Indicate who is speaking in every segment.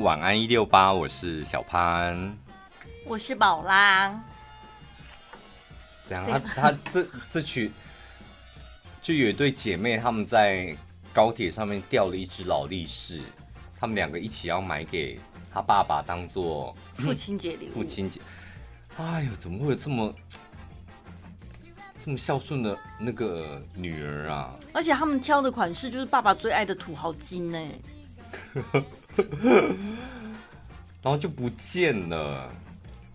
Speaker 1: 晚安一六八，我是小潘，
Speaker 2: 我是宝拉。
Speaker 1: 怎样？他他这这曲就有一对姐妹，他们在高铁上面掉了一只劳力士，他们两个一起要买给他爸爸当做
Speaker 2: 父亲节礼物。
Speaker 1: 父亲节，哎呦，怎么会有这么这么孝顺的那个女儿啊？
Speaker 2: 而且他们挑的款式就是爸爸最爱的土豪金呢。
Speaker 1: 然后就不见了，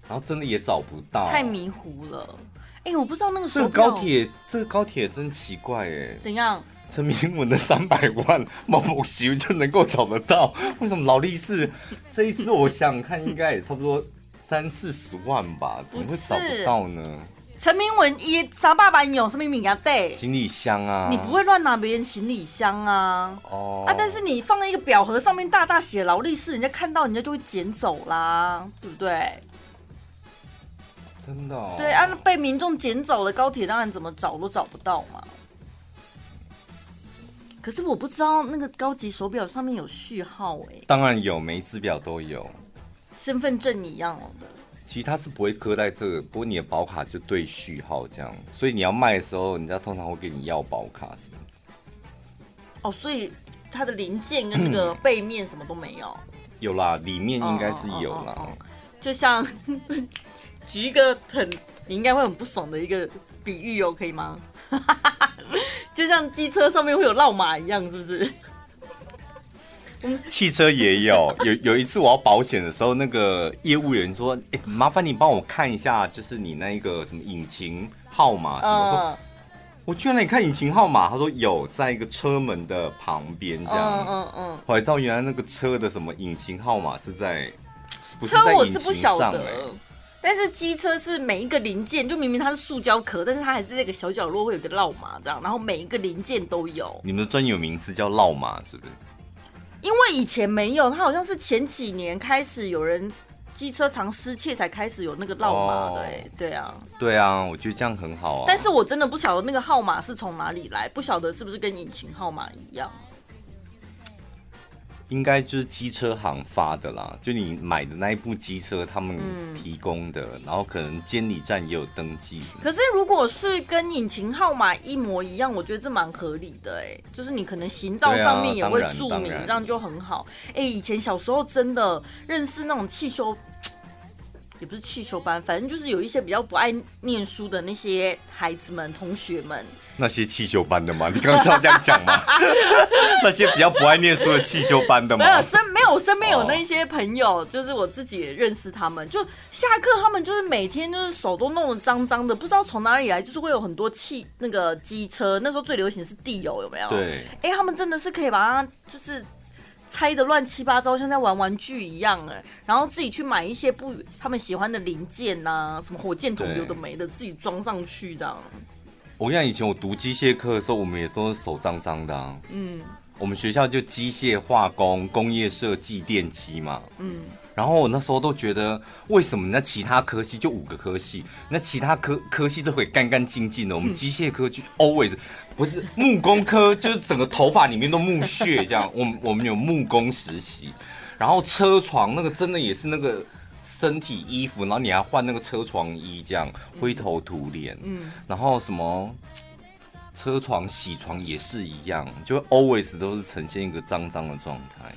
Speaker 1: 然后真的也找不到，
Speaker 2: 太迷糊了。哎，我不知道那个时
Speaker 1: 候。这个高铁，这个高铁真奇怪哎。
Speaker 2: 怎样？
Speaker 1: 陈明文的三百万某某西就能够找得到？为什么劳力士这一支，我想看应该也差不多三四十万吧？怎么会找不到呢？
Speaker 2: 陈明文一啥爸爸有什么名啊？对，
Speaker 1: 行李箱啊，
Speaker 2: 你不会乱拿别人行李箱啊？哦、oh. 啊，但是你放在一个表盒上面，大大写劳力士，人家看到人家就会捡走啦，对不对？
Speaker 1: 真的、哦？
Speaker 2: 对啊，被民众捡走了，高铁当然怎么找都找不到嘛。可是我不知道那个高级手表上面有序号哎、欸，
Speaker 1: 当然有，每一只表都有，
Speaker 2: 身份证一样的。
Speaker 1: 其实它是不会搁在这个，不过你的保卡就对序号这样，所以你要卖的时候，人家通常会给你要保卡什么。
Speaker 2: 哦，所以它的零件跟那个背面什么都没有。
Speaker 1: 有啦，里面应该是有啦。
Speaker 2: 哦哦哦哦、就像 举一个很你应该会很不爽的一个比喻哦，可以吗？就像机车上面会有烙码一样，是不是？
Speaker 1: 汽车也有，有有一次我要保险的时候，那个业务员说：“哎、欸，麻烦你帮我看一下，就是你那一个什么引擎号码什么。”说：“我居然看引擎号码。”他说：“有，在一个车门的旁边这样。”嗯嗯嗯。后来知道原来那个车的什么引擎号码是在，不是在引擎上，欸。车我是不晓得，
Speaker 2: 但是机车是每一个零件，就明明它是塑胶壳，但是它还是那个小角落会有个烙码这样，然后每一个零件都有。
Speaker 1: 你们的专有名词叫烙码，是不是？
Speaker 2: 因为以前没有，他好像是前几年开始有人机车藏失窃才开始有那个号码的，欸，对啊，
Speaker 1: 对啊，我觉得这样很好啊。
Speaker 2: 但是我真的不晓得那个号码是从哪里来，不晓得是不是跟引擎号码一样。
Speaker 1: 应该就是机车行发的啦，就你买的那一部机车，他们提供的，嗯、然后可能监理站也有登记。
Speaker 2: 可是如果是跟引擎号码一模一样，我觉得这蛮合理的哎，就是你可能行照上面也会注明，这样就很好。哎，以前小时候真的认识那种汽修。也不是汽修班，反正就是有一些比较不爱念书的那些孩子们、同学们。
Speaker 1: 那些汽修班的吗？你刚刚是要这样讲吗？那些比较不爱念书的汽修班的吗？
Speaker 2: 没有身没有，我身边有那一些朋友，就是我自己也认识他们。就下课，他们就是每天就是手都弄得脏脏的，不知道从哪里来，就是会有很多汽那个机车。那时候最流行的是地油，有没有？
Speaker 1: 对。
Speaker 2: 哎，他们真的是可以把它就是。拆的乱七八糟，像在玩玩具一样哎，然后自己去买一些不他们喜欢的零件呐、啊，什么火箭筒有的没的，自己装上去这样。
Speaker 1: 我像以前我读机械课的时候，我们也都是手脏脏的、啊。嗯，我们学校就机械化工、工业设计、电机嘛。嗯。然后我那时候都觉得，为什么那其他科系就五个科系，那其他科科系都可以干干净净的，我们机械科就 always 不是木工科，就是整个头发里面都木屑这样。我我们有木工实习，然后车床那个真的也是那个身体衣服，然后你还换那个车床衣这样，灰头土脸。嗯，然后什么车床洗床也是一样，就 always 都是呈现一个脏脏的状态。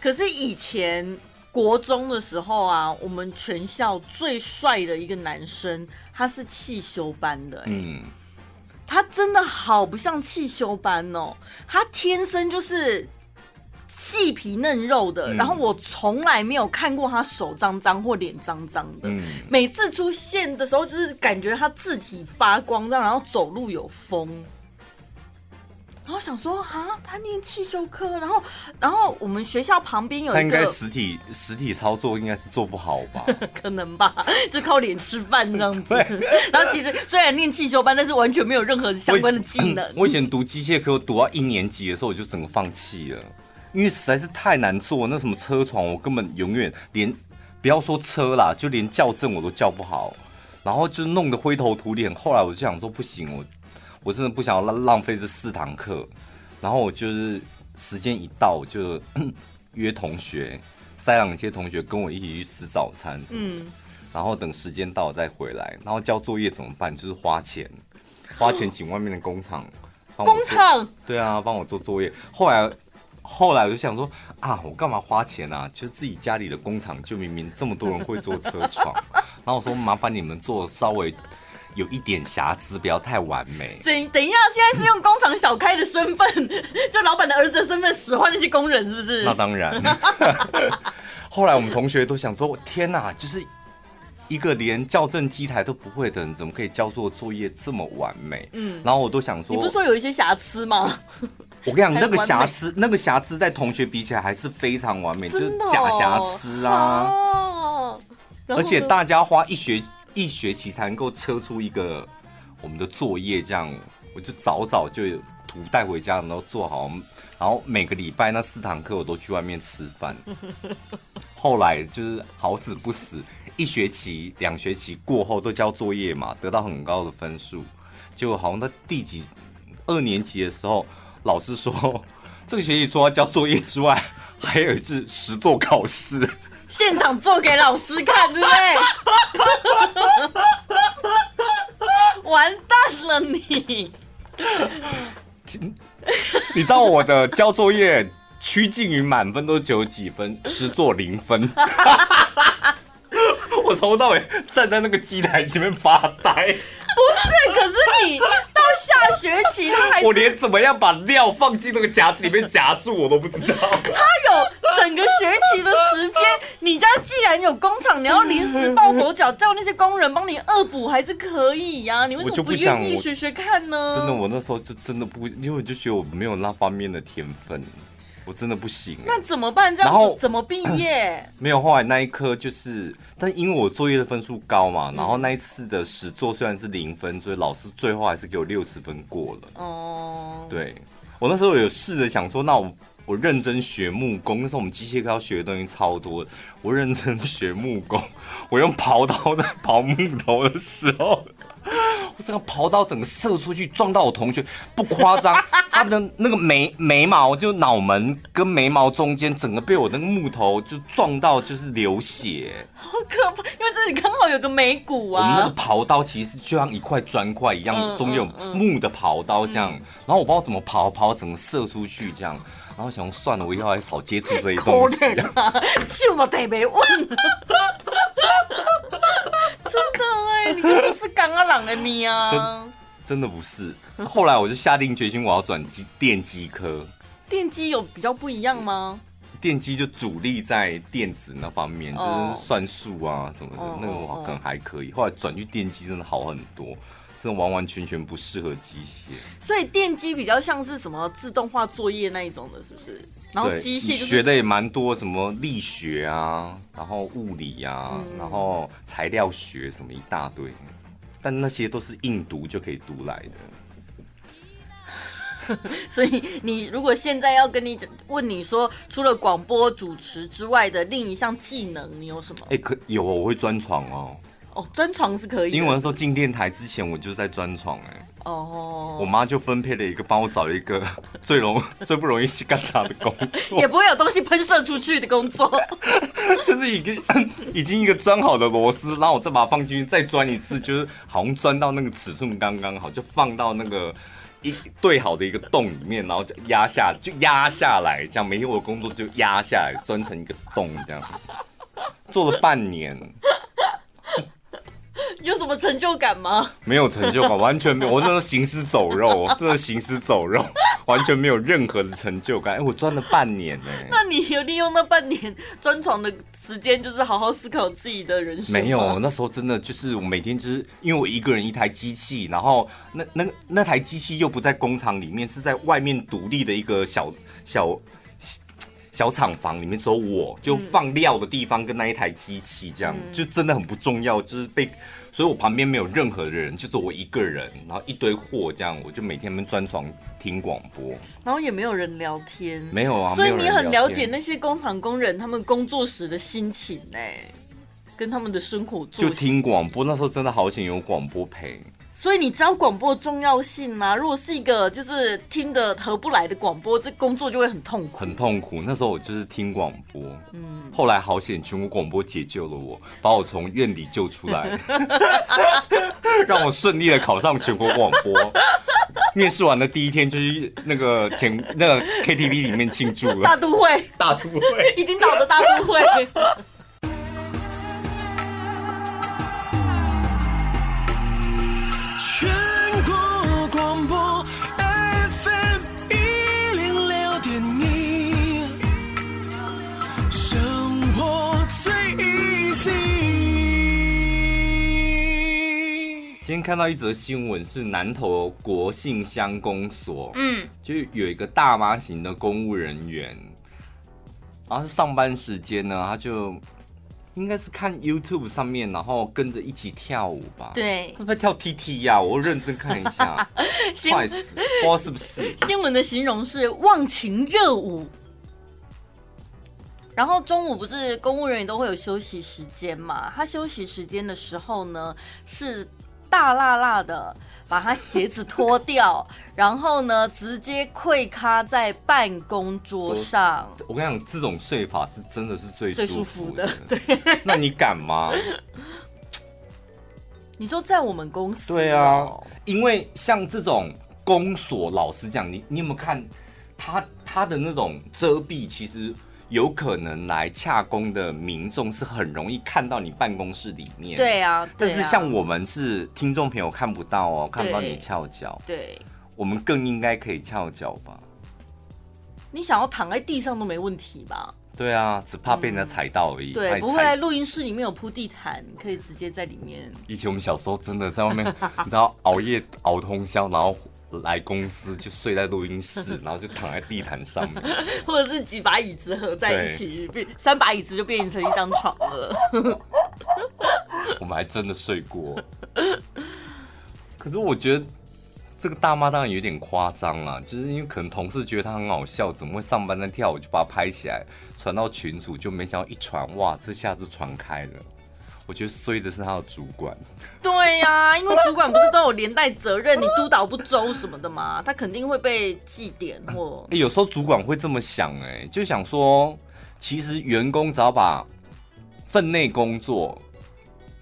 Speaker 2: 可是以前。国中的时候啊，我们全校最帅的一个男生，他是汽修班的、嗯，他真的好不像汽修班哦，他天生就是细皮嫩肉的。嗯、然后我从来没有看过他手脏脏或脸脏脏的。嗯，每次出现的时候，就是感觉他自己发光，这样，然后走路有风。然后想说啊，他念汽修科，然后，然后我们学校旁边有一个，他
Speaker 1: 应该实体实体操作应该是做不好吧？
Speaker 2: 可能吧，就靠脸吃饭这样子。然后其实虽然念汽修班，但是完全没有任何相关的技能。
Speaker 1: 我以前读机械科，读到一年级的时候，我就整个放弃了，因为实在是太难做。那什么车床，我根本永远连不要说车啦，就连校正我都校不好，然后就弄得灰头土脸。后来我就想说，不行，我。我真的不想要浪浪费这四堂课，然后我就是时间一到，我就 约同学塞朗一些同学跟我一起去吃早餐，嗯，然后等时间到了再回来，然后交作业怎么办？就是花钱，花钱请外面的工厂，
Speaker 2: 工厂，
Speaker 1: 对啊，帮我做作业。后来，后来我就想说啊，我干嘛花钱啊？就是自己家里的工厂，就明明这么多人会做车床，然后我说麻烦你们做稍微。有一点瑕疵，不要太完美。
Speaker 2: 等等一下，现在是用工厂小开的身份，就老板的儿子的身份使唤那些工人，是不是？
Speaker 1: 那当然。后来我们同学都想说：“天哪，就是一个连校正机台都不会的人，怎么可以交做作业这么完美？”嗯。然后我都想说：“
Speaker 2: 你不是说有一些瑕疵吗？”
Speaker 1: 我跟你讲，那个瑕疵，那个瑕疵在同学比起来还是非常完美，哦、就是假瑕疵啊。哦、而且大家花一学。一学期才能够车出一个我们的作业，这样我就早早就图带回家，然后做好，然后每个礼拜那四堂课我都去外面吃饭。后来就是好死不死，一学期、两学期过后都交作业嘛，得到很高的分数，就好像在第几二年级的时候，老师说 这个学期除了交作业之外，还有一次实作考试。
Speaker 2: 现场做给老师看，对不对？完蛋了你！
Speaker 1: 你知道我的交作业趋近于满分都九几分，实作零分。我从头到尾站在那个机台前面发呆。
Speaker 2: 不是，可是你到下学期他还……
Speaker 1: 我连怎么样把料放进那个夹子里面夹住我都不知道。他
Speaker 2: 有整个学期的时间，你家既然有工厂，你要临时抱佛脚叫那些工人帮你恶补还是可以呀？你为什么不愿意学学看呢？
Speaker 1: 真的，我那时候就真的不，因为我就觉得我没有那方面的天分。我真的不行，
Speaker 2: 那怎么办？这样子怎么毕业？
Speaker 1: 没有，后来那一科就是，但因为我作业的分数高嘛，然后那一次的实作虽然是零分，所以老师最后还是给我六十分过了。哦，对，我那时候有试着想说，那我我认真学木工，那时候我们机械科要学的东西超多，我认真学木工，我用刨刀在刨木头的时候。我这个刨刀整个射出去，撞到我同学，不夸张，他的那个眉眉毛就脑门跟眉毛中间，整个被我那个木头就撞到，就是流血，
Speaker 2: 好可怕！因为这里刚好有个眉骨啊。
Speaker 1: 我们那个刨刀其实就像一块砖块一样，中间有木的刨刀这样，然后我不知道怎么刨，刨整个射出去这样，然后想算了，我以后还少接触这些东西。
Speaker 2: 就我特别稳。真的哎，你不是刚刚朗的咪啊？
Speaker 1: 真真的不是。后来我就下定决心，我要转机电机科。
Speaker 2: 电机有比较不一样吗？
Speaker 1: 电机就主力在电子那方面，就是算术啊什么的，那个我可能还可以。后来转去电机真的好很多，真的完完全全不适合机械。
Speaker 2: 所以电机比较像是什么自动化作业那一种的，是不是？然后机械
Speaker 1: 学的也蛮多，什么力学啊，然后物理啊，嗯、然后材料学什么一大堆，但那些都是硬读就可以读来
Speaker 2: 的。所以你如果现在要跟你问你说，除了广播主持之外的另一项技能，你有什么？
Speaker 1: 哎，可有我会钻床哦。
Speaker 2: 哦，钻床是可以。
Speaker 1: 因为那时候进电台之前，我就在钻床哎。哦。我妈就分配了一个，帮我找了一个 最容最不容易洗干净的工作，
Speaker 2: 也不会有东西喷射出去的工作，
Speaker 1: 就是已经 已经一个钻好的螺丝，然后我再把它放进去，再钻一次，就是好像钻到那个尺寸刚刚好，就放到那个一对好的一个洞里面，然后就压下，就压下来，这样每天我的工作就压下来，钻成一个洞，这样做了半年。
Speaker 2: 有什么成就感吗？
Speaker 1: 没有成就感，完全没有。我那是行尸走肉，真的行尸走肉，完全没有任何的成就感。哎，我钻了半年呢。
Speaker 2: 那你有利用那半年钻床的时间，就是好好思考自己的人生？
Speaker 1: 没有，那时候真的就是我每天就是因为我一个人一台机器，然后那那那台机器又不在工厂里面，是在外面独立的一个小小小厂房里面，只有我就放料的地方跟那一台机器这样，嗯、就真的很不重要，就是被。所以我旁边没有任何的人，就是我一个人，然后一堆货这样，我就每天们钻床听广播，
Speaker 2: 然后也没有人聊天，
Speaker 1: 没有啊。
Speaker 2: 所以你很了解那些工厂工人他们工作时的心情呢，跟他们的生活。
Speaker 1: 就听广播，那时候真的好想有广播陪，
Speaker 2: 所以你知道广播的重要性吗？如果是一个就是听得合不来的广播，这工作就会很痛苦。
Speaker 1: 很痛苦。那时候我就是听广播，嗯，后来好险，全国广播解救了我，把我从院里救出来，让我顺利的考上全国广播。面试完的第一天，就去那个前那个 KTV 里面庆祝了。
Speaker 2: 大都会，
Speaker 1: 大都会，
Speaker 2: 已经倒的大都会。
Speaker 1: 今天看到一则新闻，是南投国信乡公所，嗯，就有一个大妈型的公务人员，然后是上班时间呢，他就应该是看 YouTube 上面，然后跟着一起跳舞吧。
Speaker 2: 对，
Speaker 1: 他是不是跳 TT 呀？我认真看一下，快死，不知道是不是？
Speaker 2: 新闻的形容是忘情热舞，然后中午不是公务人员都会有休息时间嘛？他休息时间的时候呢是。大辣辣的把他鞋子脱掉，然后呢，直接跪咖在办公桌上。
Speaker 1: 我跟你讲，这种睡法是真的是最
Speaker 2: 最舒服的。对，
Speaker 1: 那你敢吗？
Speaker 2: 你说在我们公司？
Speaker 1: 对啊，因为像这种公所，老实讲，你你有没有看他他的那种遮蔽？其实。有可能来洽公的民众是很容易看到你办公室里面。
Speaker 2: 对啊，
Speaker 1: 但是像我们是听众朋友看不到哦，看不到你翘脚。
Speaker 2: 对，
Speaker 1: 我们更应该可以翘脚吧？
Speaker 2: 你想要躺在地上都没问题吧？
Speaker 1: 对啊，只怕被人家踩到而已。
Speaker 2: 对，不会在录音室里面有铺地毯，可以直接在里面。
Speaker 1: 以前我们小时候真的在外面，你知道熬夜熬通宵，然后。来公司就睡在录音室，然后就躺在地毯上面，
Speaker 2: 或者是几把椅子合在一起，变三把椅子就变成一张床了。
Speaker 1: 我们还真的睡过，可是我觉得这个大妈当然有点夸张了，就是因为可能同事觉得她很好笑，怎么会上班在跳舞，就把她拍起来传到群组，就没想到一传，哇，这下就传开了。我觉得衰的是他的主管。
Speaker 2: 对呀、啊，因为主管不是都有连带责任，你督导不周什么的嘛？他肯定会被记点或。
Speaker 1: 有时候主管会这么想、欸，哎，就想说，其实员工只要把分内工作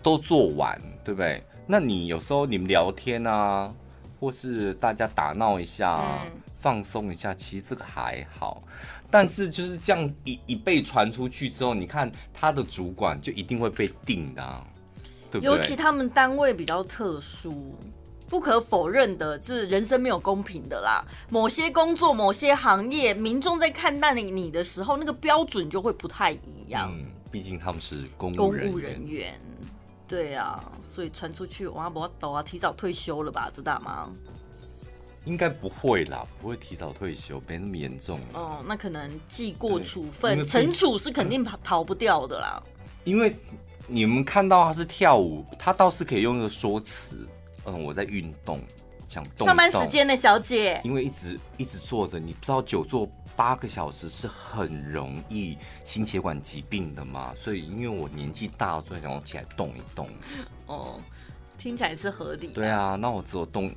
Speaker 1: 都做完，对不对？那你有时候你们聊天啊，或是大家打闹一下，嗯、放松一下，其实这个还好。但是就是这样一一被传出去之后，你看他的主管就一定会被定的、啊，对不对？
Speaker 2: 尤其他们单位比较特殊，不可否认的，是人生没有公平的啦。某些工作、某些行业，民众在看待你的时候，那个标准就会不太一样。
Speaker 1: 嗯，毕竟他们是公
Speaker 2: 公务人员，对啊，所以传出去，哇，不要抖啊，提早退休了吧，知道吗？
Speaker 1: 应该不会啦，不会提早退休，没那么严重。
Speaker 2: 哦，那可能记过处分，惩处是肯定逃逃不掉的啦。
Speaker 1: 因为你们看到他是跳舞，他倒是可以用一个说辞，嗯，我在运动，想动，动。
Speaker 2: 上班时间的小姐，
Speaker 1: 因为一直一直坐着，你不知道久坐八个小时是很容易心血管疾病的嘛。所以因为我年纪大了，所以想要起来动一动。
Speaker 2: 哦，听起来是合理。
Speaker 1: 对啊，那我只有动。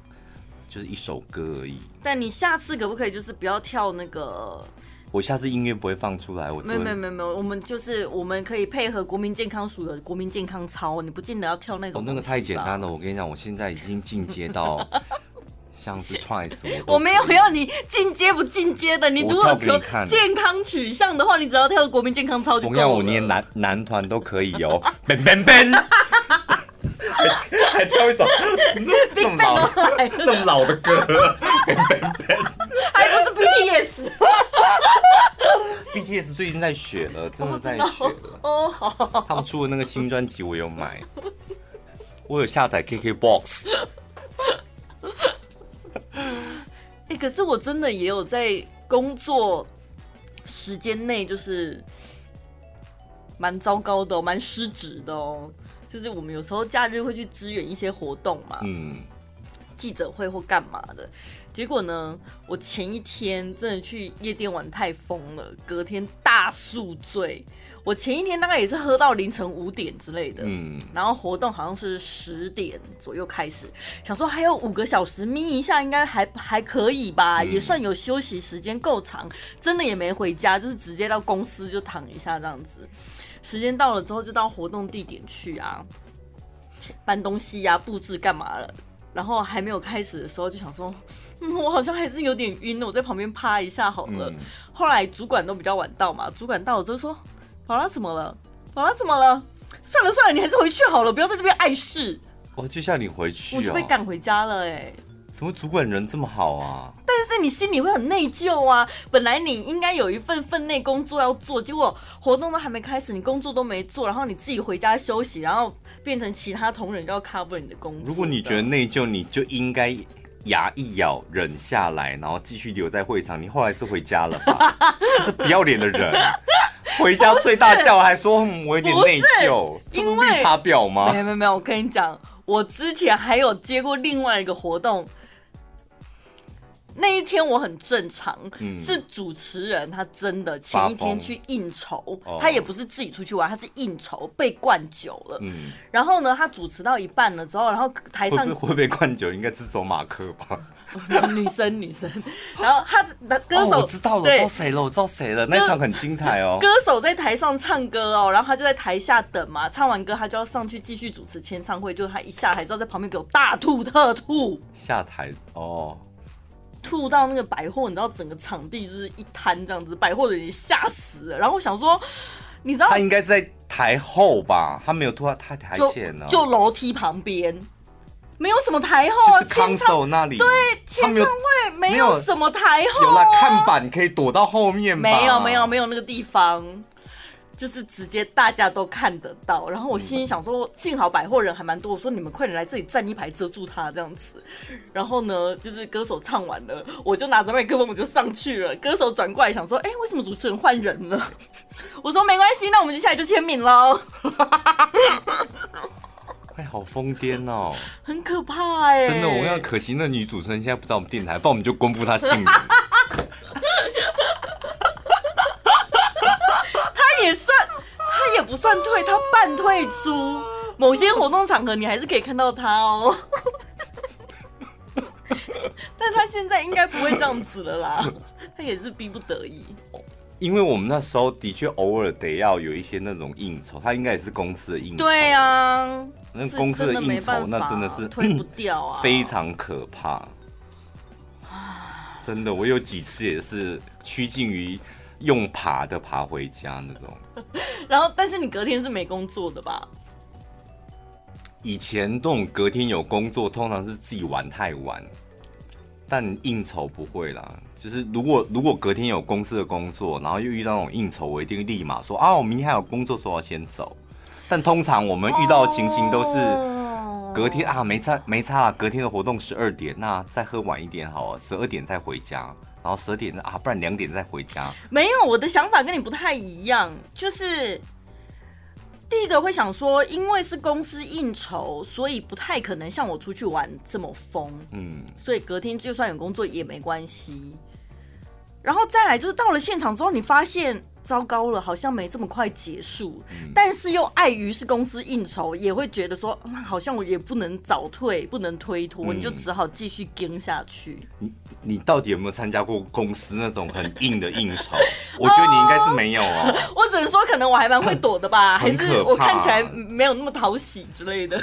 Speaker 1: 就是一首歌而已。
Speaker 2: 但你下次可不可以就是不要跳那个？
Speaker 1: 我下次音乐不会放出来。我
Speaker 2: 没有没有没有没有，我们就是我们可以配合国民健康署的国民健康操，你不见得要跳那种。
Speaker 1: 哦，那个太简单了。我跟你讲，我现在已经进阶到 像是 Twice。
Speaker 2: 我没有要你进阶不进阶的，你如果求健康取向的话，你只要跳国民健康操就够了。
Speaker 1: 同样，我连男男团都可以哦。Ben Ben Ben。还跳一首 那么老 那么老的歌，
Speaker 2: 还不是 BTS。
Speaker 1: BTS 最近在学了，真的在学了。哦，好。他们出的那个新专辑我有买，我有下载 KKBOX。
Speaker 2: 哎，可是我真的也有在工作时间内，就是蛮糟糕的，蛮失职的哦。就是我们有时候假日会去支援一些活动嘛，嗯，记者会或干嘛的。结果呢，我前一天真的去夜店玩太疯了，隔天大宿醉。我前一天大概也是喝到凌晨五点之类的，嗯，然后活动好像是十点左右开始，想说还有五个小时眯一下应该还还可以吧，嗯，也算有休息时间够长，真的也没回家，就是直接到公司就躺一下这样子。时间到了之后就到活动地点去啊，搬东西呀，啊，布置干嘛了，然后还没有开始的时候就想说，嗯，我好像还是有点晕，我在旁边趴一下好了。嗯，后来主管都比较晚到嘛，主管到了之后说。宝拉怎么了？宝拉怎么了？算了算了，你还是回去好了，不要在这边碍事。
Speaker 1: 我就叫你回去，
Speaker 2: 我就被赶回家了哎。
Speaker 1: 怎么主管人这么好啊？
Speaker 2: 但是你心里会很内疚啊。本来你应该有一份分内工作要做，结果活动都还没开始，你工作都没做，然后你自己回家休息，然后变成其他同仁要 cover 你的工作。
Speaker 1: 如果你觉得内疚，你就应该牙一咬忍下来，然后继续留在会场。你后来是回家了吧？这不要脸的人。回家睡大觉还说我有点内疚，因为绿茶婊吗？
Speaker 2: 没有没有没有，我跟你讲，我之前还有接过另外一个活动，那一天我很正常，嗯、是主持人他真的前一天去应酬，他也不是自己出去玩，他是应酬被灌酒了，嗯、然后呢，他主持到一半了之后，然后台上
Speaker 1: 会，会被灌酒，应该是走马克吧。
Speaker 2: 女生女生，然后他的歌手、哦、
Speaker 1: 我知道了，我知道谁了，我知道谁了，那场很精彩哦。
Speaker 2: 歌手在台上唱歌哦，然后他就在台下等嘛，唱完歌他就要上去继续主持签唱会，就他一下台之后在旁边给我大吐特吐。
Speaker 1: 下台哦，
Speaker 2: 吐到那个百货，你知道整个场地就是一滩这样子，百货的人吓死了。然后我想说，你知道
Speaker 1: 他应该是在台后吧？他没有吐到他台前呢，
Speaker 2: 就楼梯旁边。没有什么台后啊，
Speaker 1: 康手那里
Speaker 2: 对，签唱会没有什么台后，
Speaker 1: 有了看板可以躲到后面吗？
Speaker 2: 没有没有没有那个地方，就是直接大家都看得到。然后我心里想说，幸好百货人还蛮多，我说你们快点来这里站一排遮住他这样子。然后呢，就是歌手唱完了，我就拿着麦克风我就上去了。歌手转过来想说，哎，为什么主持人换人了？我说没关系，那我们接下来就签名喽。
Speaker 1: 哎，好疯癫哦！
Speaker 2: 很可怕哎，
Speaker 1: 真的，我要可惜那女主持人现在不在我们电台，不然我们就公布她姓名。
Speaker 2: 他也算，他也不算退，他半退出。某些活动场合，你还是可以看到他哦。但他现在应该不会这样子了啦，他也是逼不得已。
Speaker 1: 因为我们那时候的确偶尔得要有一些那种应酬，他应该也是公司的应酬。
Speaker 2: 对啊。
Speaker 1: 那公司的应酬，那真的是
Speaker 2: 推不掉啊，
Speaker 1: 非常可怕。真的，我有几次也是趋近于用爬的爬回家那种。
Speaker 2: 然后，但是你隔天是没工作的吧？
Speaker 1: 以前这种隔天有工作，通常是自己玩太晚，但应酬不会啦。就是如果如果隔天有公司的工作，然后又遇到那种应酬，我一定立马说啊，我明天还有工作，说要先走。但通常我们遇到的情形都是隔天啊，没差没差啊，隔天的活动十二点，那再喝晚一点好了，十二点再回家，然后十二点啊，不然两点再回家。
Speaker 2: 没有，我的想法跟你不太一样，就是第一个会想说，因为是公司应酬，所以不太可能像我出去玩这么疯，嗯，所以隔天就算有工作也没关系。然后再来就是到了现场之后，你发现。糟糕了，好像没这么快结束，嗯、但是又碍于是公司应酬，也会觉得说，那好像我也不能早退，不能推脱，嗯、你就只好继续跟下去。
Speaker 1: 你你到底有没有参加过公司那种很硬的应酬？我觉得你应该是没有哦。
Speaker 2: 我只能说，可能我还蛮会躲的吧，还是我看起来没有那么讨喜之类的。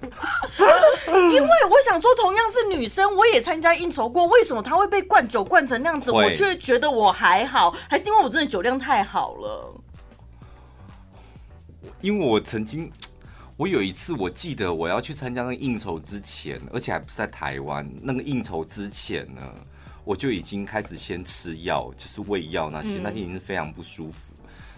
Speaker 2: 因为我想说，同样是女生，我也参加应酬过，为什么她会被灌酒灌成那样子，我却觉得我还好？还是因为我真的酒量太好了？
Speaker 1: 因为我曾经，我有一次，我记得我要去参加那个应酬之前，而且还不是在台湾，那个应酬之前呢，我就已经开始先吃药，就是胃药那些，嗯、那天已经是非常不舒服。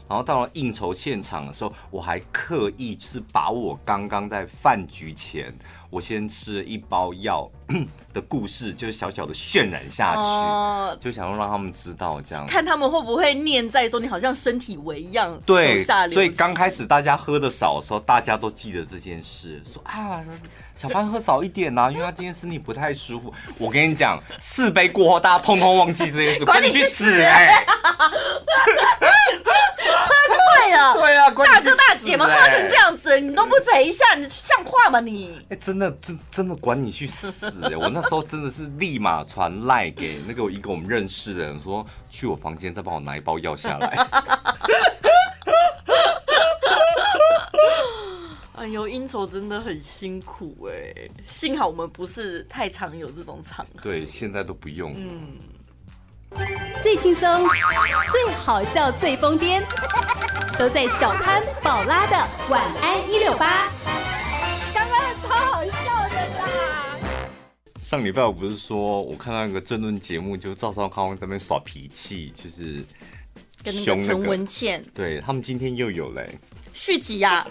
Speaker 1: 然后到了应酬现场的时候，我还刻意是把我刚刚在饭局前，我先吃了一包药，的故事，就是小小的渲染下去，哦、就想要让他们知道这样，
Speaker 2: 看他们会不会念在说你好像身体为一样。
Speaker 1: 对，所以刚开始大家喝的少的时候，大家都记得这件事，说啊，小潘喝少一点呐、啊，因为他今天身体不太舒服。我跟你讲，四杯过后，大家通通忘记这件事，赶紧去死哎、欸！
Speaker 2: 对了，
Speaker 1: 对啊，
Speaker 2: 大哥大姐们喝成这样子，你都不陪一下，你像话吗你？
Speaker 1: 哎、欸，真的，真真的管你去死！哎，我那时候真的是立马传赖给那个一个我们认识的人，说去我房间再帮我拿一包药下来。
Speaker 2: 哎呦，应酬真的很辛苦哎，幸好我们不是太常有这种场合。
Speaker 1: 对，现在都不用。嗯，
Speaker 3: 最轻松、最好笑、最疯癫。都在小潘宝拉的晚安一六八，
Speaker 1: 上礼拜我不是说我看到一个争论节目，就赵少康在那边耍脾气，就是
Speaker 2: 跟那个陈文茜，
Speaker 1: 对他们今天又有嘞。
Speaker 2: 续集呀，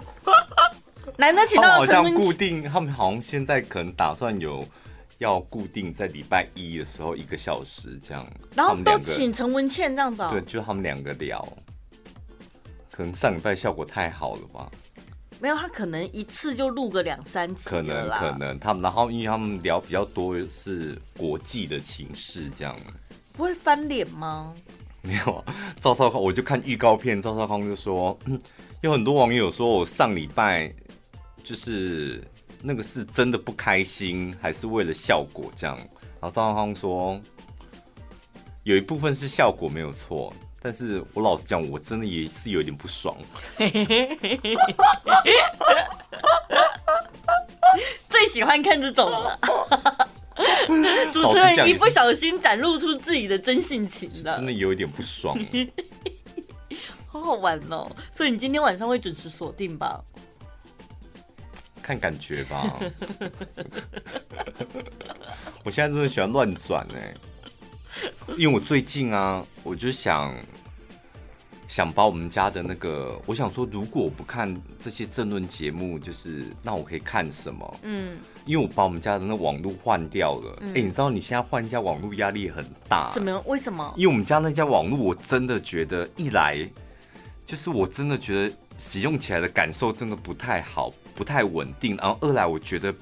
Speaker 2: 难得请到
Speaker 1: 陈文茜，好像固定，他们好像现在可能打算有要固定在礼拜一的时候一个小时这样，
Speaker 2: 然后都请陈文茜这样子，
Speaker 1: 对，就他们两个聊。可能上礼拜效果太好了吧？
Speaker 2: 没有，他可能一次就录个两三集。
Speaker 1: 可能可能他们，然后因为他们聊比较多是国际的情势，这样
Speaker 2: 不会翻脸吗？
Speaker 1: 没有，赵少康，我就看预告片，赵少康就说，有很多网友说我上礼拜就是那个是真的不开心，还是为了效果这样？然后赵少康说，有一部分是效果没有错。但是我老实讲，我真的也是有点不爽。
Speaker 2: 最喜欢看这种了，主持人一不小心展露出自己的真性情了，
Speaker 1: 真的有一点不爽。
Speaker 2: 好好玩哦！所以你今天晚上会准时锁定吧？
Speaker 1: 看感觉吧。我现在真的喜欢乱转哎。因为我最近啊，我就想想把我们家的那个，我想说，如果我不看这些政论节目，就是那我可以看什么？嗯，因为我把我们家的那网络换掉了。哎、嗯欸，你知道你现在换一家网络压力很大。
Speaker 2: 什么？为什么？
Speaker 1: 因为我们家那家网络，我真的觉得一来就是我真的觉得使用起来的感受真的不太好，不太稳定。然后二来，我觉得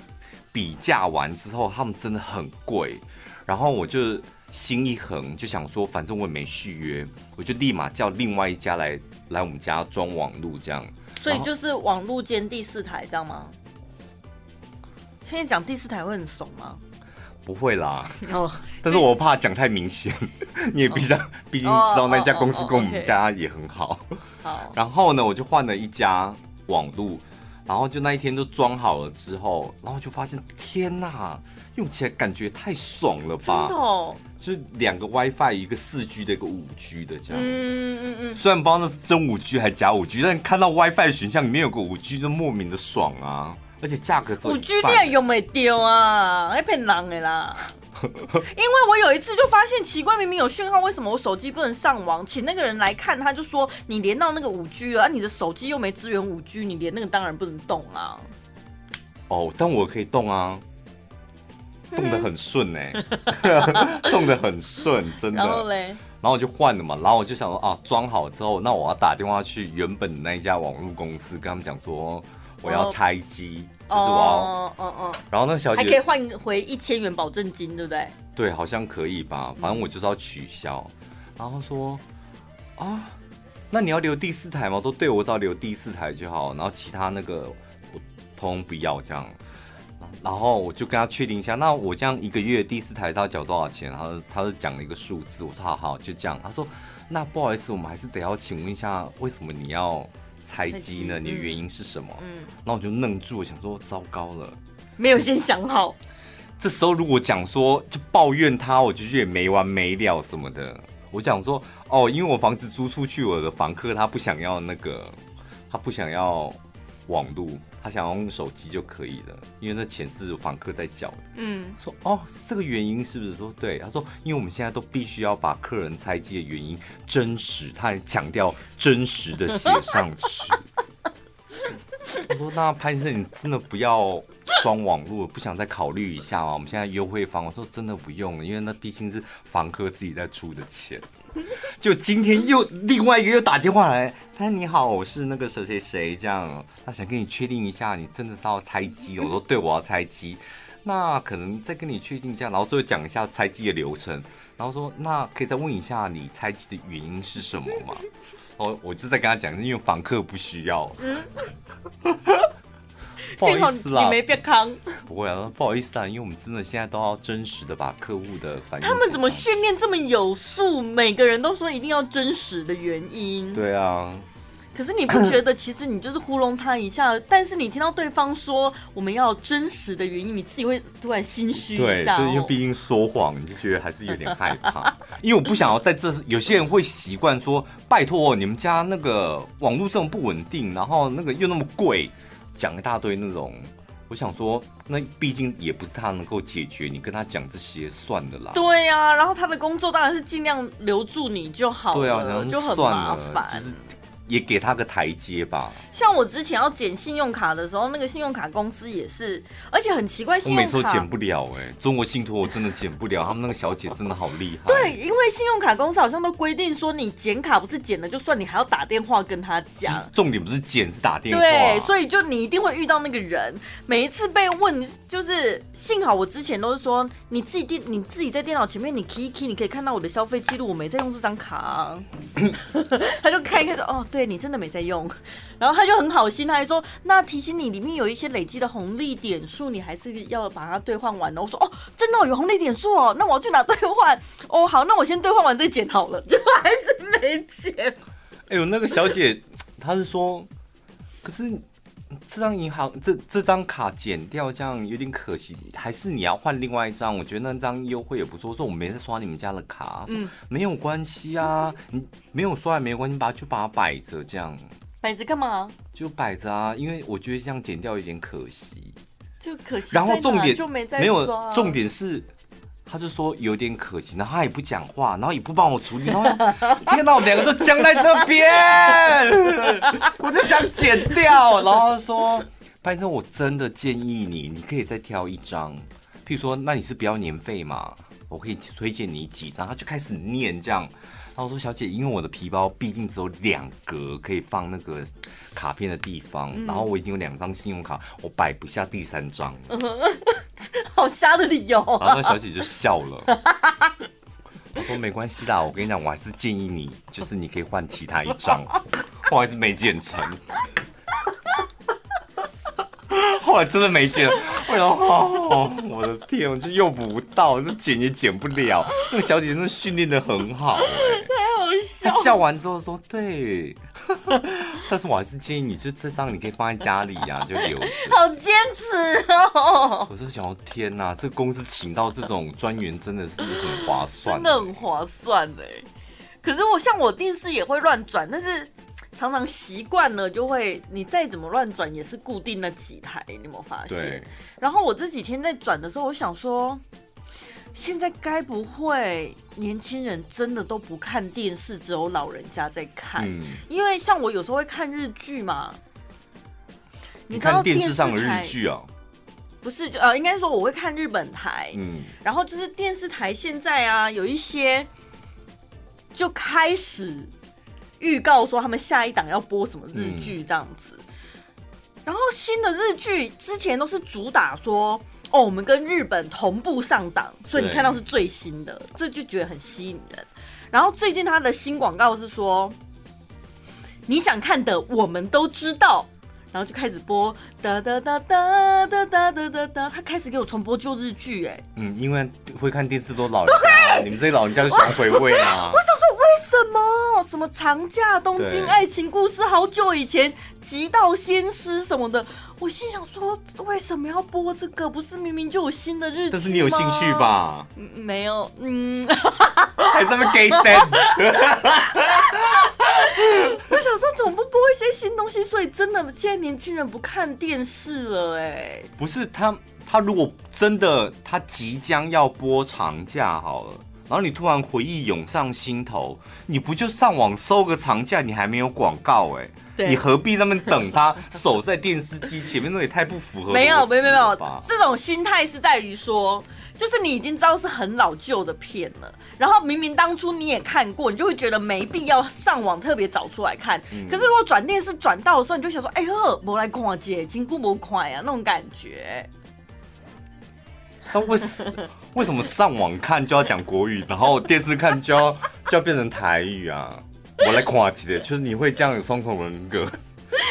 Speaker 1: 比价完之后，他们真的很贵。然后我就。心一横，就想说，反正我也没续约，我就立马叫另外一家来来我们家装网路，这样。
Speaker 2: 所以就是网路兼第四台，这样吗？现在讲第四台会很怂吗？
Speaker 1: 不会啦。哦。但是我怕讲太明显，你也毕竟毕竟知道那家公司跟我们家也很好。好。然后呢，我就换了一家网路，然后就那一天都装好了之后，然后就发现，天哪！用起来感觉太爽了吧？真的哦，就是两个 WiFi，一个四 G 的，一个五 G 的这样。嗯嗯嗯。虽然不知道那是真五 G 还是假五 G，但看到 WiFi 选项里面有个五 G，就莫名的爽啊！而且价格五
Speaker 2: G 电用没丢啊，还骗人的啦。因为我有一次就发现奇怪，明明有讯号，为什么我手机不能上网？请那个人来看，他就说你连到那个五 G 了，啊，你的手机又没支援五 G，你连那个当然不能动啊。
Speaker 1: 哦，但我可以动啊。动得很顺哎，动得很顺，真的。然后嘞，然后我就换了嘛，然后我就想说啊，装好之后，那我要打电话去原本的那一家网络公司，跟他们讲说我要拆机，哦、就是我要，嗯嗯。然后那个小姐
Speaker 2: 还可以换回一千元保证金，对不对？
Speaker 1: 对，好像可以吧，反正我就是要取消。然后说啊，那你要留第四台吗？都对，我只要留第四台就好，然后其他那个我通通不要这样。然后我就跟他确定一下，那我这样一个月第四台他要缴多少钱？然后他就讲了一个数字，我说好好就这样。他说那不好意思，我们还是得要请问一下，为什么你要拆机呢？你的原因是什么？嗯，那我就愣住，我想说糟糕了，
Speaker 2: 没有先想好。
Speaker 1: 这时候如果讲说就抱怨他，我就觉得也没完没了什么的。我讲说哦，因为我房子租出去，我的房客他不想要那个，他不想要网路。他想要用手机就可以了，因为那钱是房客在缴的。嗯，说哦，是这个原因是不是？说对。他说，因为我们现在都必须要把客人猜忌的原因真实，他还强调真实的写上去。我说，那潘先生，你真的不要装网络，不想再考虑一下吗？我们现在优惠方，我说真的不用了，因为那毕竟是房客自己在出的钱。就今天又另外一个又打电话来，他说你好，我是那个谁谁谁，这样他想跟你确定一下，你真的是要拆机？我说对，我要拆机。那可能再跟你确定一下，然后最后讲一下拆机的流程，然后说那可以再问一下你拆机的原因是什么吗？哦，我就在跟他讲，因为房客不需要。不好意思啦，
Speaker 2: 你没变康。
Speaker 1: 不会啊，不好意思啊，因为我们真的现在都要真实的把客户的反应。
Speaker 2: 他们怎么训练这么有素？每个人都说一定要真实的原因。
Speaker 1: 对啊。
Speaker 2: 可是你不觉得，其实你就是糊弄他一下，但是你听到对方说我们要真实的原因，你自己会突然心虚一下。
Speaker 1: 对，就因为毕竟说谎，你就觉得还是有点害怕。因为我不想要在这，有些人会习惯说，拜托你们家那个网络这么不稳定，然后那个又那么贵。讲一大堆那种，我想说，那毕竟也不是他能够解决，你跟他讲这些算了啦。
Speaker 2: 对呀、啊，然后他的工作当然是尽量留住你就好了，对啊，就很麻烦。
Speaker 1: 也给他个台阶吧。
Speaker 2: 像我之前要剪信用卡的时候，那个信用卡公司也是，而且很奇怪，信用卡
Speaker 1: 我每次都剪不了哎、欸。中国信托我真的剪不了，他们那个小姐真的好厉害。
Speaker 2: 对，因为信用卡公司好像都规定说，你剪卡不是剪了就算，你还要打电话跟他讲。
Speaker 1: 重点不是剪，是打电话。
Speaker 2: 对，所以就你一定会遇到那个人。每一次被问，就是幸好我之前都是说，你自己电，你自己在电脑前面，你 key 一 key，你可以看到我的消费记录，我没在用这张卡、啊。他就开开说，哦，对。对，你真的没在用，然后他就很好心，他还说，那提醒你里面有一些累积的红利点数，你还是要把它兑换完的。我说哦，真的有红利点数哦，那我要去哪兑换？哦，好，那我先兑换完再剪好了，就还是没钱。
Speaker 1: 哎呦，那个小姐，她是说，可是这张银行这这张卡剪掉，这样有点可惜，还是你要换另外一张？我觉得那张优惠也不错。说我没在刷你们家的卡，嗯，没有关系啊，你没有刷也没有关系，把就把它摆着这样。
Speaker 2: 摆着干嘛？
Speaker 1: 就摆着啊，因为我觉得这样剪掉有点可惜，
Speaker 2: 就可惜。
Speaker 1: 然后重点
Speaker 2: 就没在
Speaker 1: 没有重点是。他就说有点可惜，然后他也不讲话，然后也不帮我处理，然后天哪，我们两个都僵在这边，我就想剪掉，然后他说：“潘医生，我真的建议你，你可以再挑一张，譬如说，那你是不要年费嘛，我可以推荐你几张。”他就开始念这样，然后我说：“小姐，因为我的皮包毕竟只有两格可以放那个卡片的地方，然后我已经有两张信用卡，我摆不下第三张。”
Speaker 2: 好瞎的理由，
Speaker 1: 然后那小姐就笑了。我说没关系啦，我跟你讲，我还是建议你，就是你可以换其他一张。后来是没剪成，后来真的没剪。为什么？哦，我的天，我就用不到，这剪也剪不了。那个小姐真的训练的很好，欸，
Speaker 2: 太好笑。
Speaker 1: 她笑完之后说：“对。”但是我还是建议你，就这张你可以放在家里呀、啊，就留着。
Speaker 2: 好坚持哦！
Speaker 1: 我是想，天哪，这个公司请到这种专员真的是很划算，
Speaker 2: 真的很划算哎。可是我像我电视也会乱转，但是常常习惯了就会，你再怎么乱转也是固定那几台，你有没有发现？对。然后我这几天在转的时候，我想说。现在该不会年轻人真的都不看电视，只有老人家在看？嗯，因为像我有时候会看日剧嘛。
Speaker 1: 你看电视上的日剧啊？
Speaker 2: 不是，呃，应该说我会看日本台。嗯，然后就是电视台现在啊，有一些就开始预告说他们下一档要播什么日剧这样子。然后新的日剧之前都是主打说。哦，我们跟日本同步上档，所以你看到是最新的，这就觉得很吸引人。然后最近他的新广告是说，你想看的我们都知道，然后就开始播哒哒哒哒哒哒哒哒哒，他开始给我重播旧日剧，哎，嗯，
Speaker 1: 因为会看电视都老人家，你们这些老人家就喜欢回味啊。
Speaker 2: 我想说为什么？什么长假、东京爱情故事，好久以前，极道先师什么的。我心想说，为什么要播这个？不是明明就有新的日子？
Speaker 1: 但是你有兴趣吧？
Speaker 2: 嗯，没有，嗯，
Speaker 1: 还这么给神。
Speaker 2: 我想说，怎么不播一些新东西？所以真的，现在年轻人不看电视了，哎，
Speaker 1: 不是他，他如果真的他即将要播长假好了，然后你突然回忆涌上心头，你不就上网搜个长假？你还没有广告哎、欸，你何必那么等他守在电视机前面？那也太不符合。
Speaker 2: 没有没有没有，这种心态是在于说，就是你已经知道是很老旧的片了，然后明明当初你也看过，你就会觉得没必要上网特别找出来看。嗯、可是如果转电视转到的时候，你就想说，哎呦，我来看姐，金箍不快啊，那种感觉。
Speaker 1: 那为什为什么上网看就要讲国语，然后电视看就要就要变成台语啊？我来看起的，就是你会这样有双重人格，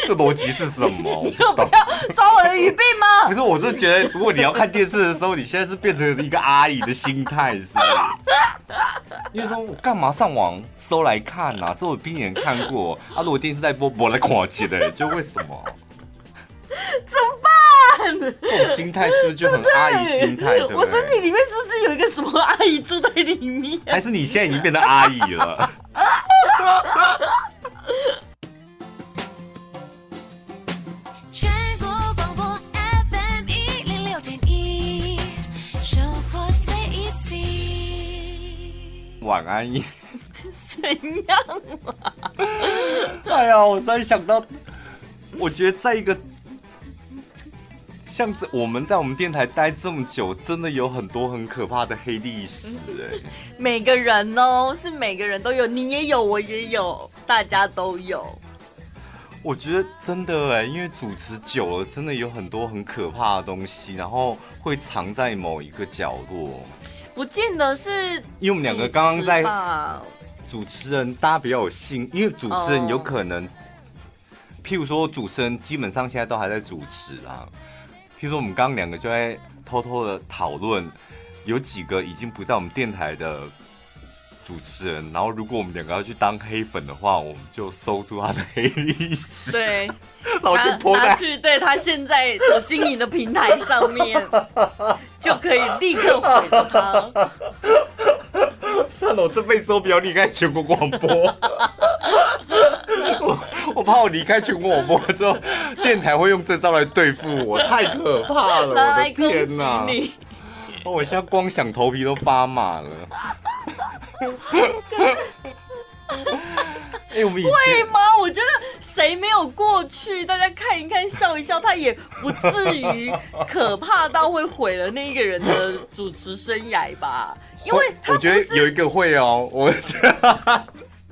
Speaker 1: 这逻辑是什么？
Speaker 2: 你要不要抓我的语病吗？
Speaker 1: 不是，我是觉得如果你要看电视的时候，你现在是变成一个阿姨的心态，是不是？因为说我干嘛上网搜来看啊？这我闭眼看过啊。如果电视在播，我来看起的，就为什么？
Speaker 2: 怎么办？
Speaker 1: 这种心态是不是就很阿姨心态？
Speaker 2: 我身体里面是不是有一个什么阿姨住在里面？
Speaker 1: 还是你现在已经变成阿姨了？晚安，
Speaker 2: 怎样啊？
Speaker 1: 哎呀，我突然想到，我觉得在一个。像这，我们在我们电台待这么久，真的有很多很可怕的黑历史哎。
Speaker 2: 每个人哦，是每个人都有，你也有，我也有，大家都有。
Speaker 1: 我觉得真的哎，因为主持久了，真的有很多很可怕的东西，然后会藏在某一个角落。
Speaker 2: 不见得是，
Speaker 1: 因为我们两个刚刚在主持人，大家比较有心，因为主持人有可能，哦、譬如说主持人基本上现在都还在主持啊。譬如说，我们刚刚两个就在偷偷的讨论，有几个已经不在我们电台的主持人，然后如果我们两个要去当黑粉的话，我们就搜出他的黑历史，
Speaker 2: 对，
Speaker 1: 然后就泼他
Speaker 2: 去对他现在所经营的平台上面，就可以立刻毁了他。
Speaker 1: 算了，我这辈子都不要离开全国广播。我我怕我离开全国广播之后，电台会用这招来对付我，太可怕了！我的天哪！我现在光想头皮都发麻了。哎，我们
Speaker 2: 会吗？我觉得谁没有过去，大家看一看，笑一笑，他也不至于可怕到会毁了那一个人的主持生涯吧？因为
Speaker 1: 我觉得有一个会哦，我觉 得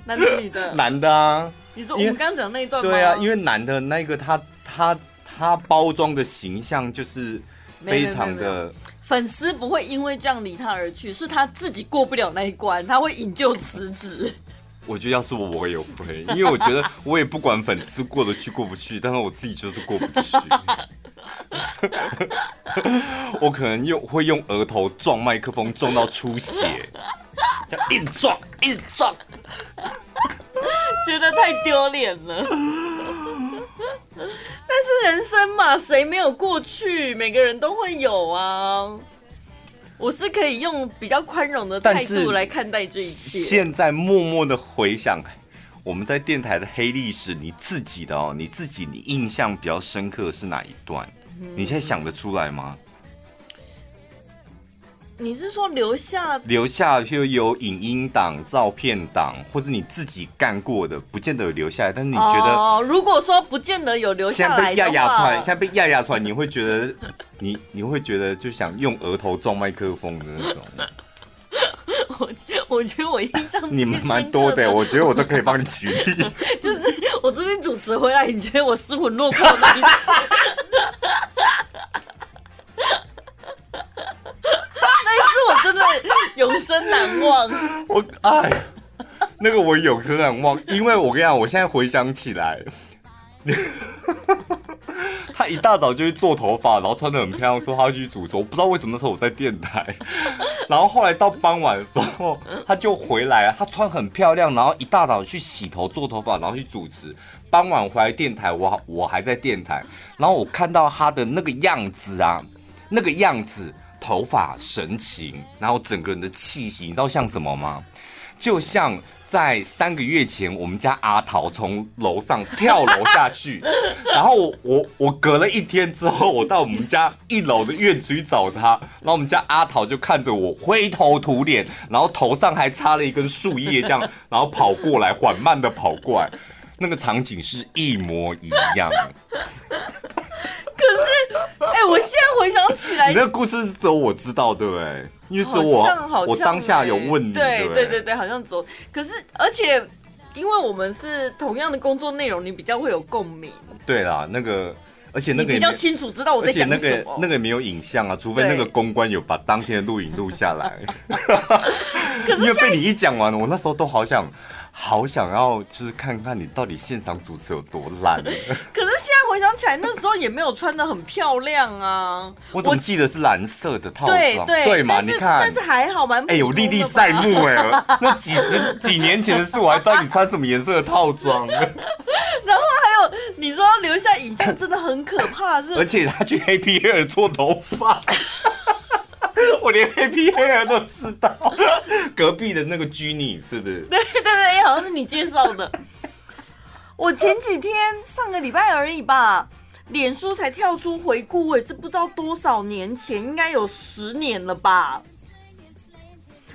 Speaker 2: 男的女的，
Speaker 1: 男的啊。
Speaker 2: 你说我们刚刚讲那一段吗？
Speaker 1: 对啊，因为男的那个他他他包装的形象就是非常的
Speaker 2: 粉丝不会因为这样离他而去，是他自己过不了那一关，他会引咎辞职。
Speaker 1: 我觉得要是我，我也会，因为我觉得我也不管粉丝过得去过不去，但是我自己就是过不去。我可能用会用额头撞麦克风，撞到出血，这样硬撞硬撞。
Speaker 2: 觉得太丢脸了，人生嘛，谁没有过去？每个人都会有啊。我是可以用比较宽容的态度来看待这一切。
Speaker 1: 现在默默的回想，我们在电台的黑历史，你自己的哦，你自己你印象比较深刻的是哪一段？你现在想得出来吗？
Speaker 2: 你是说留下
Speaker 1: 留下，譬如有影音档、照片档，或者你自己干过的，不见得有留下来。但是你觉得，
Speaker 2: 哦，如果说不见得有留下来现在被压压出来，
Speaker 1: 现在被压压出来，你会觉得你你会觉得就想用额头撞麦克风的那种。
Speaker 2: 我 我觉得我印象
Speaker 1: 你们蛮多的，我觉得我都可以帮你举例。
Speaker 2: 就是我这边主持回来，你觉得我失魂落魄吗？我真的永生难忘。
Speaker 1: 我哎，那个我永生难忘，因为我跟你讲，我现在回想起来，他一大早就去做头发，然后穿得很漂亮，说他要去主持。我不知道为什么那时候我在电台，然后后来到傍晚的时候，他就回来。他穿很漂亮，然后一大早去洗头、做头发，然后去主持。傍晚回来电台，我我还在电台，然后我看到他的那个样子啊，那个样子。头发、神情，然后整个人的气息，你知道像什么吗？就像在三个月前，我们家阿桃从楼上跳楼下去，然后我我我隔了一天之后，我到我们家一楼的院子去找他，然后我们家阿桃就看着我灰头土脸，然后头上还插了一根树叶，这样，然后跑过来，缓慢的跑过来，那个场景是一模一样。
Speaker 2: 可是，哎、欸，我现在回想起来，
Speaker 1: 你那个故事只有我知道，对不对？因为只有我，
Speaker 2: 好像好像欸、
Speaker 1: 我当下有问你，
Speaker 2: 对
Speaker 1: 对
Speaker 2: 对对对，好像走。可是，而且，因为我们是同样的工作内容，你比较会有共鸣。
Speaker 1: 对啦，那个，而且那个
Speaker 2: 比较清楚知道我在讲什么。
Speaker 1: 而且那个那个没有影像啊，除非那个公关有把当天的录影录下来。因为被你一讲完了，我那时候都好想。好想要，就是看看你到底现场主持有多烂。可是
Speaker 2: 现在回想起来，那时候也没有穿的很漂亮啊。
Speaker 1: 我怎么记得是蓝色的套装？
Speaker 2: 对对
Speaker 1: 对嘛？你看，
Speaker 2: 但是还好蛮。
Speaker 1: 哎，有历历在目哎。那几十几年前的事，我还知道你穿什么颜色的套装。
Speaker 2: 然后还有，你说要留下影像，真的很可怕。是，
Speaker 1: 而且他去 Happy Hair 做头发。我连 Happy Hair 都知道，隔壁的那个 Jenny 是不是？
Speaker 2: 对对对，好像是你介绍的。我前几天上个礼拜而已吧，脸书才跳出回顾，我也是不知道多少年前，应该有十年了吧。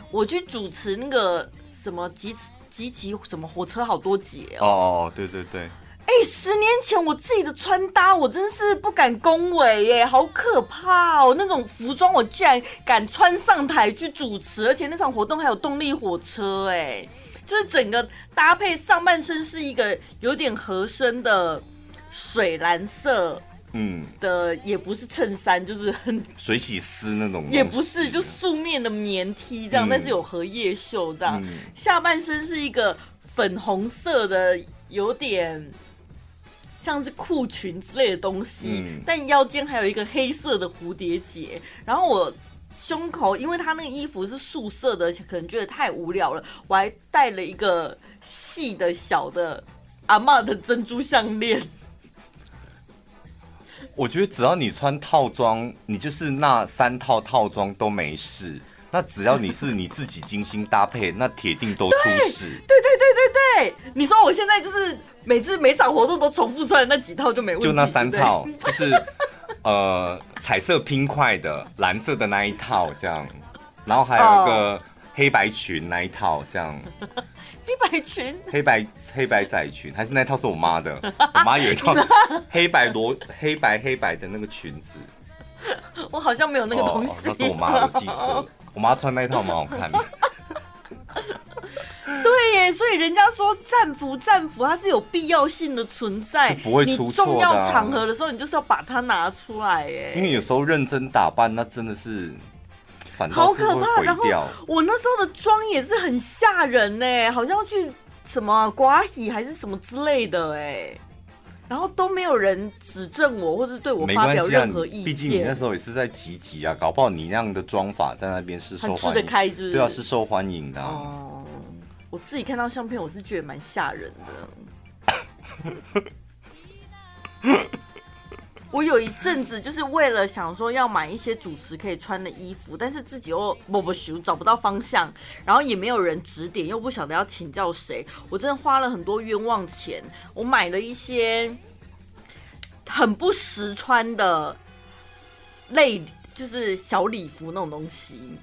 Speaker 2: 我去主持那个什么集集集什么火车好多节
Speaker 1: 哦哦，对对对。
Speaker 2: 哎、欸，十年前我自己的穿搭，我真是不敢恭维耶，好可怕哦！那种服装我竟然敢穿上台去主持，而且那场活动还有动力火车，哎，就是整个搭配上半身是一个有点合身的水蓝色，嗯的，也不是衬衫，就是很
Speaker 1: 水洗丝那种，
Speaker 2: 也不是就素面的棉 T 这样，嗯、但是有荷叶袖这样，嗯、下半身是一个粉红色的，有点。像是裤裙之类的东西，嗯、但腰间还有一个黑色的蝴蝶结。然后我胸口，因为他那个衣服是素色的，可能觉得太无聊了，我还戴了一个细的小的阿妈的珍珠项链。
Speaker 1: 我觉得只要你穿套装，你就是那三套套装都没事。那只要你是你自己精心搭配，那铁定都出事。
Speaker 2: 对对对对对，你说我现在就是每次每场活动都重复穿那几套就没问题。
Speaker 1: 就那三套，就是 呃彩色拼块的蓝色的那一套这样，然后还有一个黑白裙那一套这样。
Speaker 2: 黑白裙？
Speaker 1: 黑白黑白仔裙，还是那套是我妈的？我妈有一套黑白罗黑白黑白的那个裙子。
Speaker 2: 我好像没有那个东西。
Speaker 1: 那是我妈的，记错。我妈穿那一套蛮好看的。
Speaker 2: 对耶，所以人家说战服战服它是有必要性的存在，
Speaker 1: 不会出错的。
Speaker 2: 你重要场合的时候，你就是要把它拿出来耶。
Speaker 1: 因为有时候认真打扮，那真的是。好可怕。然后
Speaker 2: 我那时候的妆也是很吓人呢，好像要去什么寡喜还是什么之类的哎。然后都没有人指正我，或者对我发表任何意见。
Speaker 1: 毕竟你那时候也是在集集啊，搞不好你那样的妆法在那边是受欢迎，
Speaker 2: 吃得开是不是？
Speaker 1: 对啊，是受欢迎的。
Speaker 2: 哦，我自己看到相片，我是觉得蛮吓人的。我有一阵子就是为了想说要买一些主持可以穿的衣服，但是自己又摸不熟，找不到方向，然后也没有人指点，又不晓得要请教谁，我真的花了很多冤枉钱。我买了一些很不实穿的类，就是小礼服那种东西。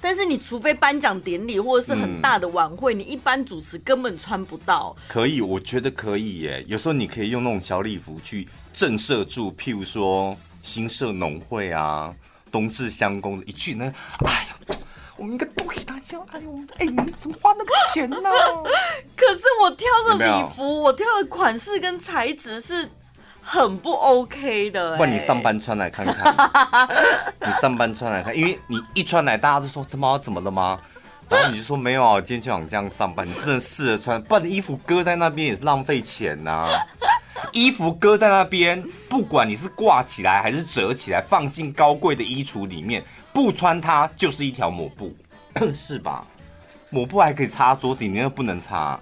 Speaker 2: 但是你除非颁奖典礼或者是很大的晚会，嗯、你一般主持根本穿不到。
Speaker 1: 可以，我觉得可以耶。有时候你可以用那种小礼服去震慑住，譬如说新社农会啊、东势乡公的一句呢，哎呀，我们应该多给大家。哎呦，哎，你怎么花那个钱呢？
Speaker 2: 可是我挑的礼服，有有我挑的款式跟材质是。很不 OK 的、欸，
Speaker 1: 不然你上班穿来看看。你上班穿来看，因为你一穿来，大家都说这猫怎么了吗？然后你就说没有啊，我今天就想这样上班。你真的试着穿，不然衣服搁在那边也是浪费钱呐、啊。衣服搁在那边，不管你是挂起来还是折起来，放进高贵的衣橱里面，不穿它就是一条抹布，是吧？抹布还可以擦桌子，你那不能擦。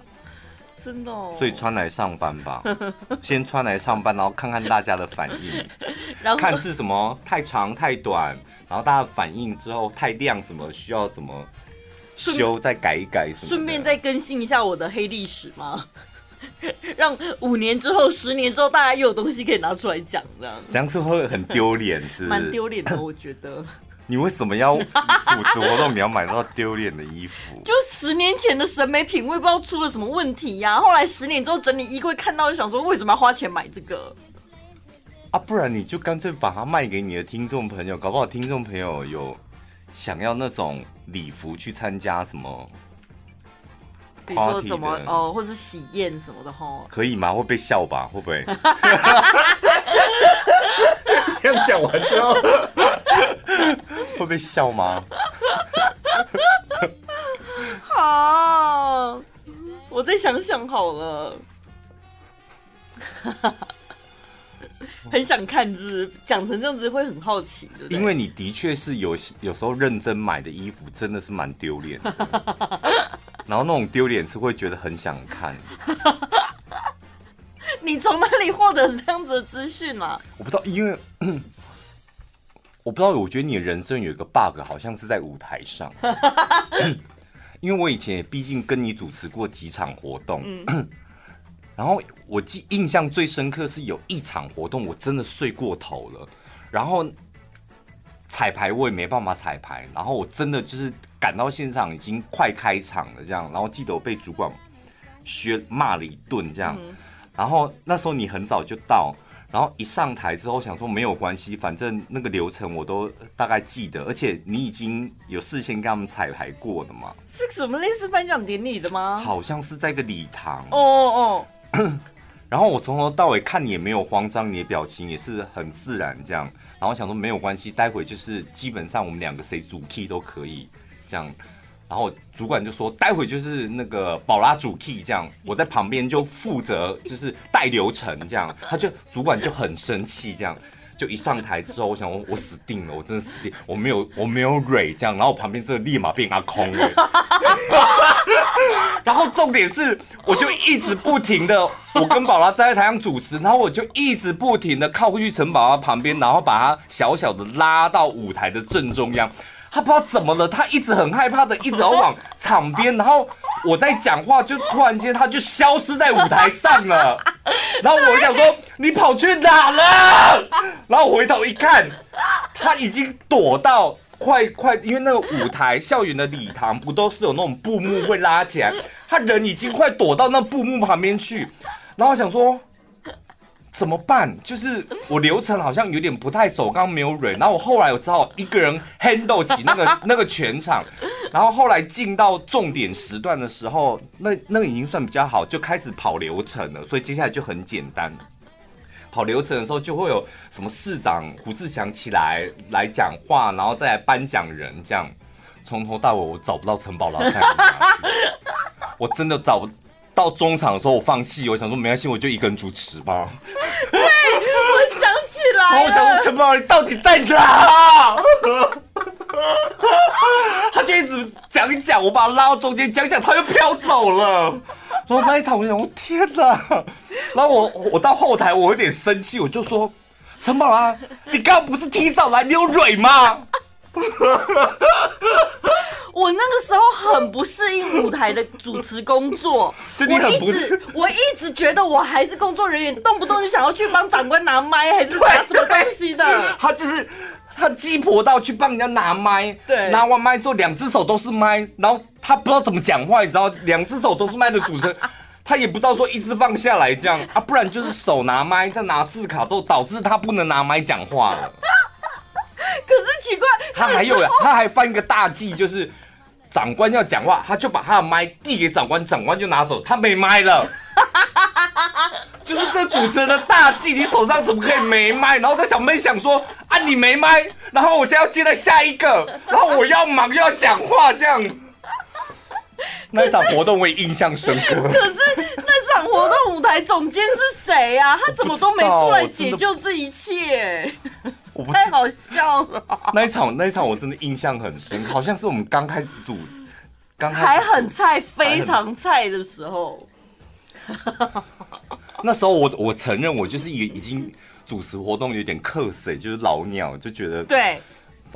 Speaker 2: 真的哦，
Speaker 1: 所以穿来上班吧，先穿来上班，然后看看大家的反应，然后看是什么太长太短，然后大家反应之后太亮什么需要怎么修再改一改什么，
Speaker 2: 顺便再更新一下我的黑历史吗？让五年之后、十年之后，大家又有东西可以拿出来讲，这样
Speaker 1: 这样子会很丢脸，是
Speaker 2: 蛮丢脸的，我觉得。
Speaker 1: 你为什么要主持活动？你要买到丢脸的衣服？
Speaker 2: 就十年前的审美品味不知道出了什么问题呀、啊。后来十年之后整理衣柜，看到就想说，为什么要花钱买这个？
Speaker 1: 啊，不然你就干脆把它卖给你的听众朋友，搞不好听众朋友有想要那种礼服去参加什么？
Speaker 2: 比如说怎么哦，或者是喜宴什么的吼？
Speaker 1: 可以吗？会被笑吧？会不会？这样讲完之后。会被笑吗？
Speaker 2: 好，我再想想好了。很想看，就是讲成这样子会很好奇的。
Speaker 1: 因为你的确是有有时候认真买的衣服，真的是蛮丢脸的。然后那种丢脸是会觉得很想看。
Speaker 2: 你从哪里获得这样子的资讯啊？
Speaker 1: 我不知道，因为。我不知道，我觉得你的人生有一个 bug，好像是在舞台上。因为我以前也毕竟跟你主持过几场活动，嗯、然后我记印象最深刻是有一场活动，我真的睡过头了，然后彩排我也没办法彩排，然后我真的就是赶到现场已经快开场了，这样，然后记得我被主管学骂了一顿，这样，然后那时候你很早就到。然后一上台之后，想说没有关系，反正那个流程我都大概记得，而且你已经有事先跟他们彩排过的嘛。
Speaker 2: 是什么类似颁奖典礼的吗？
Speaker 1: 好像是在一个礼堂。
Speaker 2: 哦哦哦。
Speaker 1: 然后我从头到尾看你也没有慌张，你的表情也是很自然这样。然后想说没有关系，待会就是基本上我们两个谁主 key 都可以这样。然后主管就说：“待会就是那个宝拉主 key 这样，我在旁边就负责就是带流程这样。”他就主管就很生气这样，就一上台之后，我想我我死定了，我真的死定，我没有我没有蕊这样，然后我旁边这个立马变阿空了。然后重点是，我就一直不停的，我跟宝拉站在台上主持，然后我就一直不停的靠过去陈宝拉旁边，然后把他小小的拉到舞台的正中央。他不知道怎么了，他一直很害怕的，一直要往场边，然后我在讲话，就突然间他就消失在舞台上了。然后我想说，你跑去哪了？然后回头一看，他已经躲到快快，因为那个舞台校园的礼堂不都是有那种布幕会拉起来，他人已经快躲到那布幕旁边去。然后想说。怎么办？就是我流程好像有点不太熟，刚刚没有蕊。然后我后来我只好一个人 handle 起那个那个全场。然后后来进到重点时段的时候，那那个已经算比较好，就开始跑流程了。所以接下来就很简单。跑流程的时候就会有什么市长胡志强起来来讲话，然后再来颁奖人这样。从头到尾我找不到陈宝拉太，我真的找不到中场的时候我放弃，我想说没关系，我就一个人主持吧。
Speaker 2: 然后。
Speaker 1: 我想说陈宝，你到底在哪？他就一直讲一讲，我把他拉到中间讲讲，他又飘走了。然后那一场，我想，我天哪！然后我我到后台，我有点生气，我就说：陈宝啊，你刚刚不是提早来，你有蕊吗？
Speaker 2: 我那个时候很不适应舞台的主持工作，我一直我一直觉得我还是工作人员，动不动就想要去帮长官拿麦，还是拿什么东西的。
Speaker 1: 他就是他鸡婆到去帮人家拿麦，
Speaker 2: 对，
Speaker 1: 拿完麦之后两只手都是麦，然后他不知道怎么讲话，你知道，两只手都是麦的主持人，他也不知道说一直放下来这样啊，不然就是手拿麦再拿字卡之后，导致他不能拿麦讲话了。
Speaker 2: 可是奇怪，
Speaker 1: 他还有他还犯一个大忌，就是。长官要讲话，他就把他的麦递给长官，长官就拿走，他没麦了。就是这主持人的大忌，你手上怎么可以没麦？然后在小妹想说啊，你没麦，然后我现在要接待下一个，然后我要忙又要讲话，这样。那一场活动我也印象深刻。
Speaker 2: 可是那场活动舞台总监是谁啊？他怎么都没出来解救这一切？太好笑了！
Speaker 1: 那一场，那一场我真的印象很深，好像是我们刚开始组，刚开始
Speaker 2: 还很菜，非常菜的时候。
Speaker 1: 那时候我我承认，我就是一个已经主持活动有点克谁，就是老鸟，就觉得
Speaker 2: 对，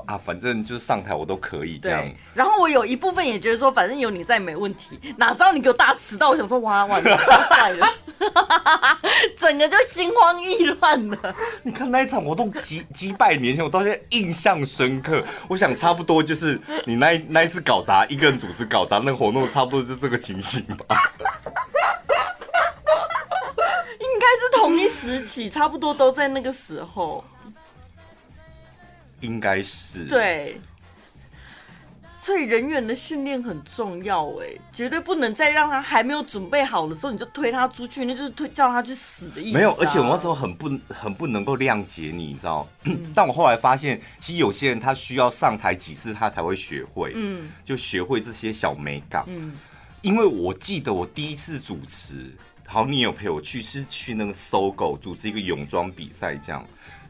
Speaker 1: 啊，反正就是上台我都可以这样。
Speaker 2: 然后我有一部分也觉得说，反正有你在没问题，哪知道你给我大迟到，我想说哇哇，超帅了，整个就心慌意乱的。
Speaker 1: 你看那一场活动几几百年前，我到现在印象深刻。我想差不多就是你那一那一次搞砸，一个人主持搞砸那个活动，差不多就是这个情形吧。
Speaker 2: 应该是同一时期，差不多都在那个时候。
Speaker 1: 应该是
Speaker 2: 对，所以人员的训练很重要哎，绝对不能再让他还没有准备好的时候你就推他出去，那就是推叫他去死的意思。
Speaker 1: 没有，而且我那时候很不很不能够谅解你，你知道？嗯、但我后来发现，其实有些人他需要上台几次，他才会学会，嗯，就学会这些小美感。嗯，因为我记得我第一次主持，好，你有陪我去，是去那个 SOGO 主持一个泳装比赛，这样。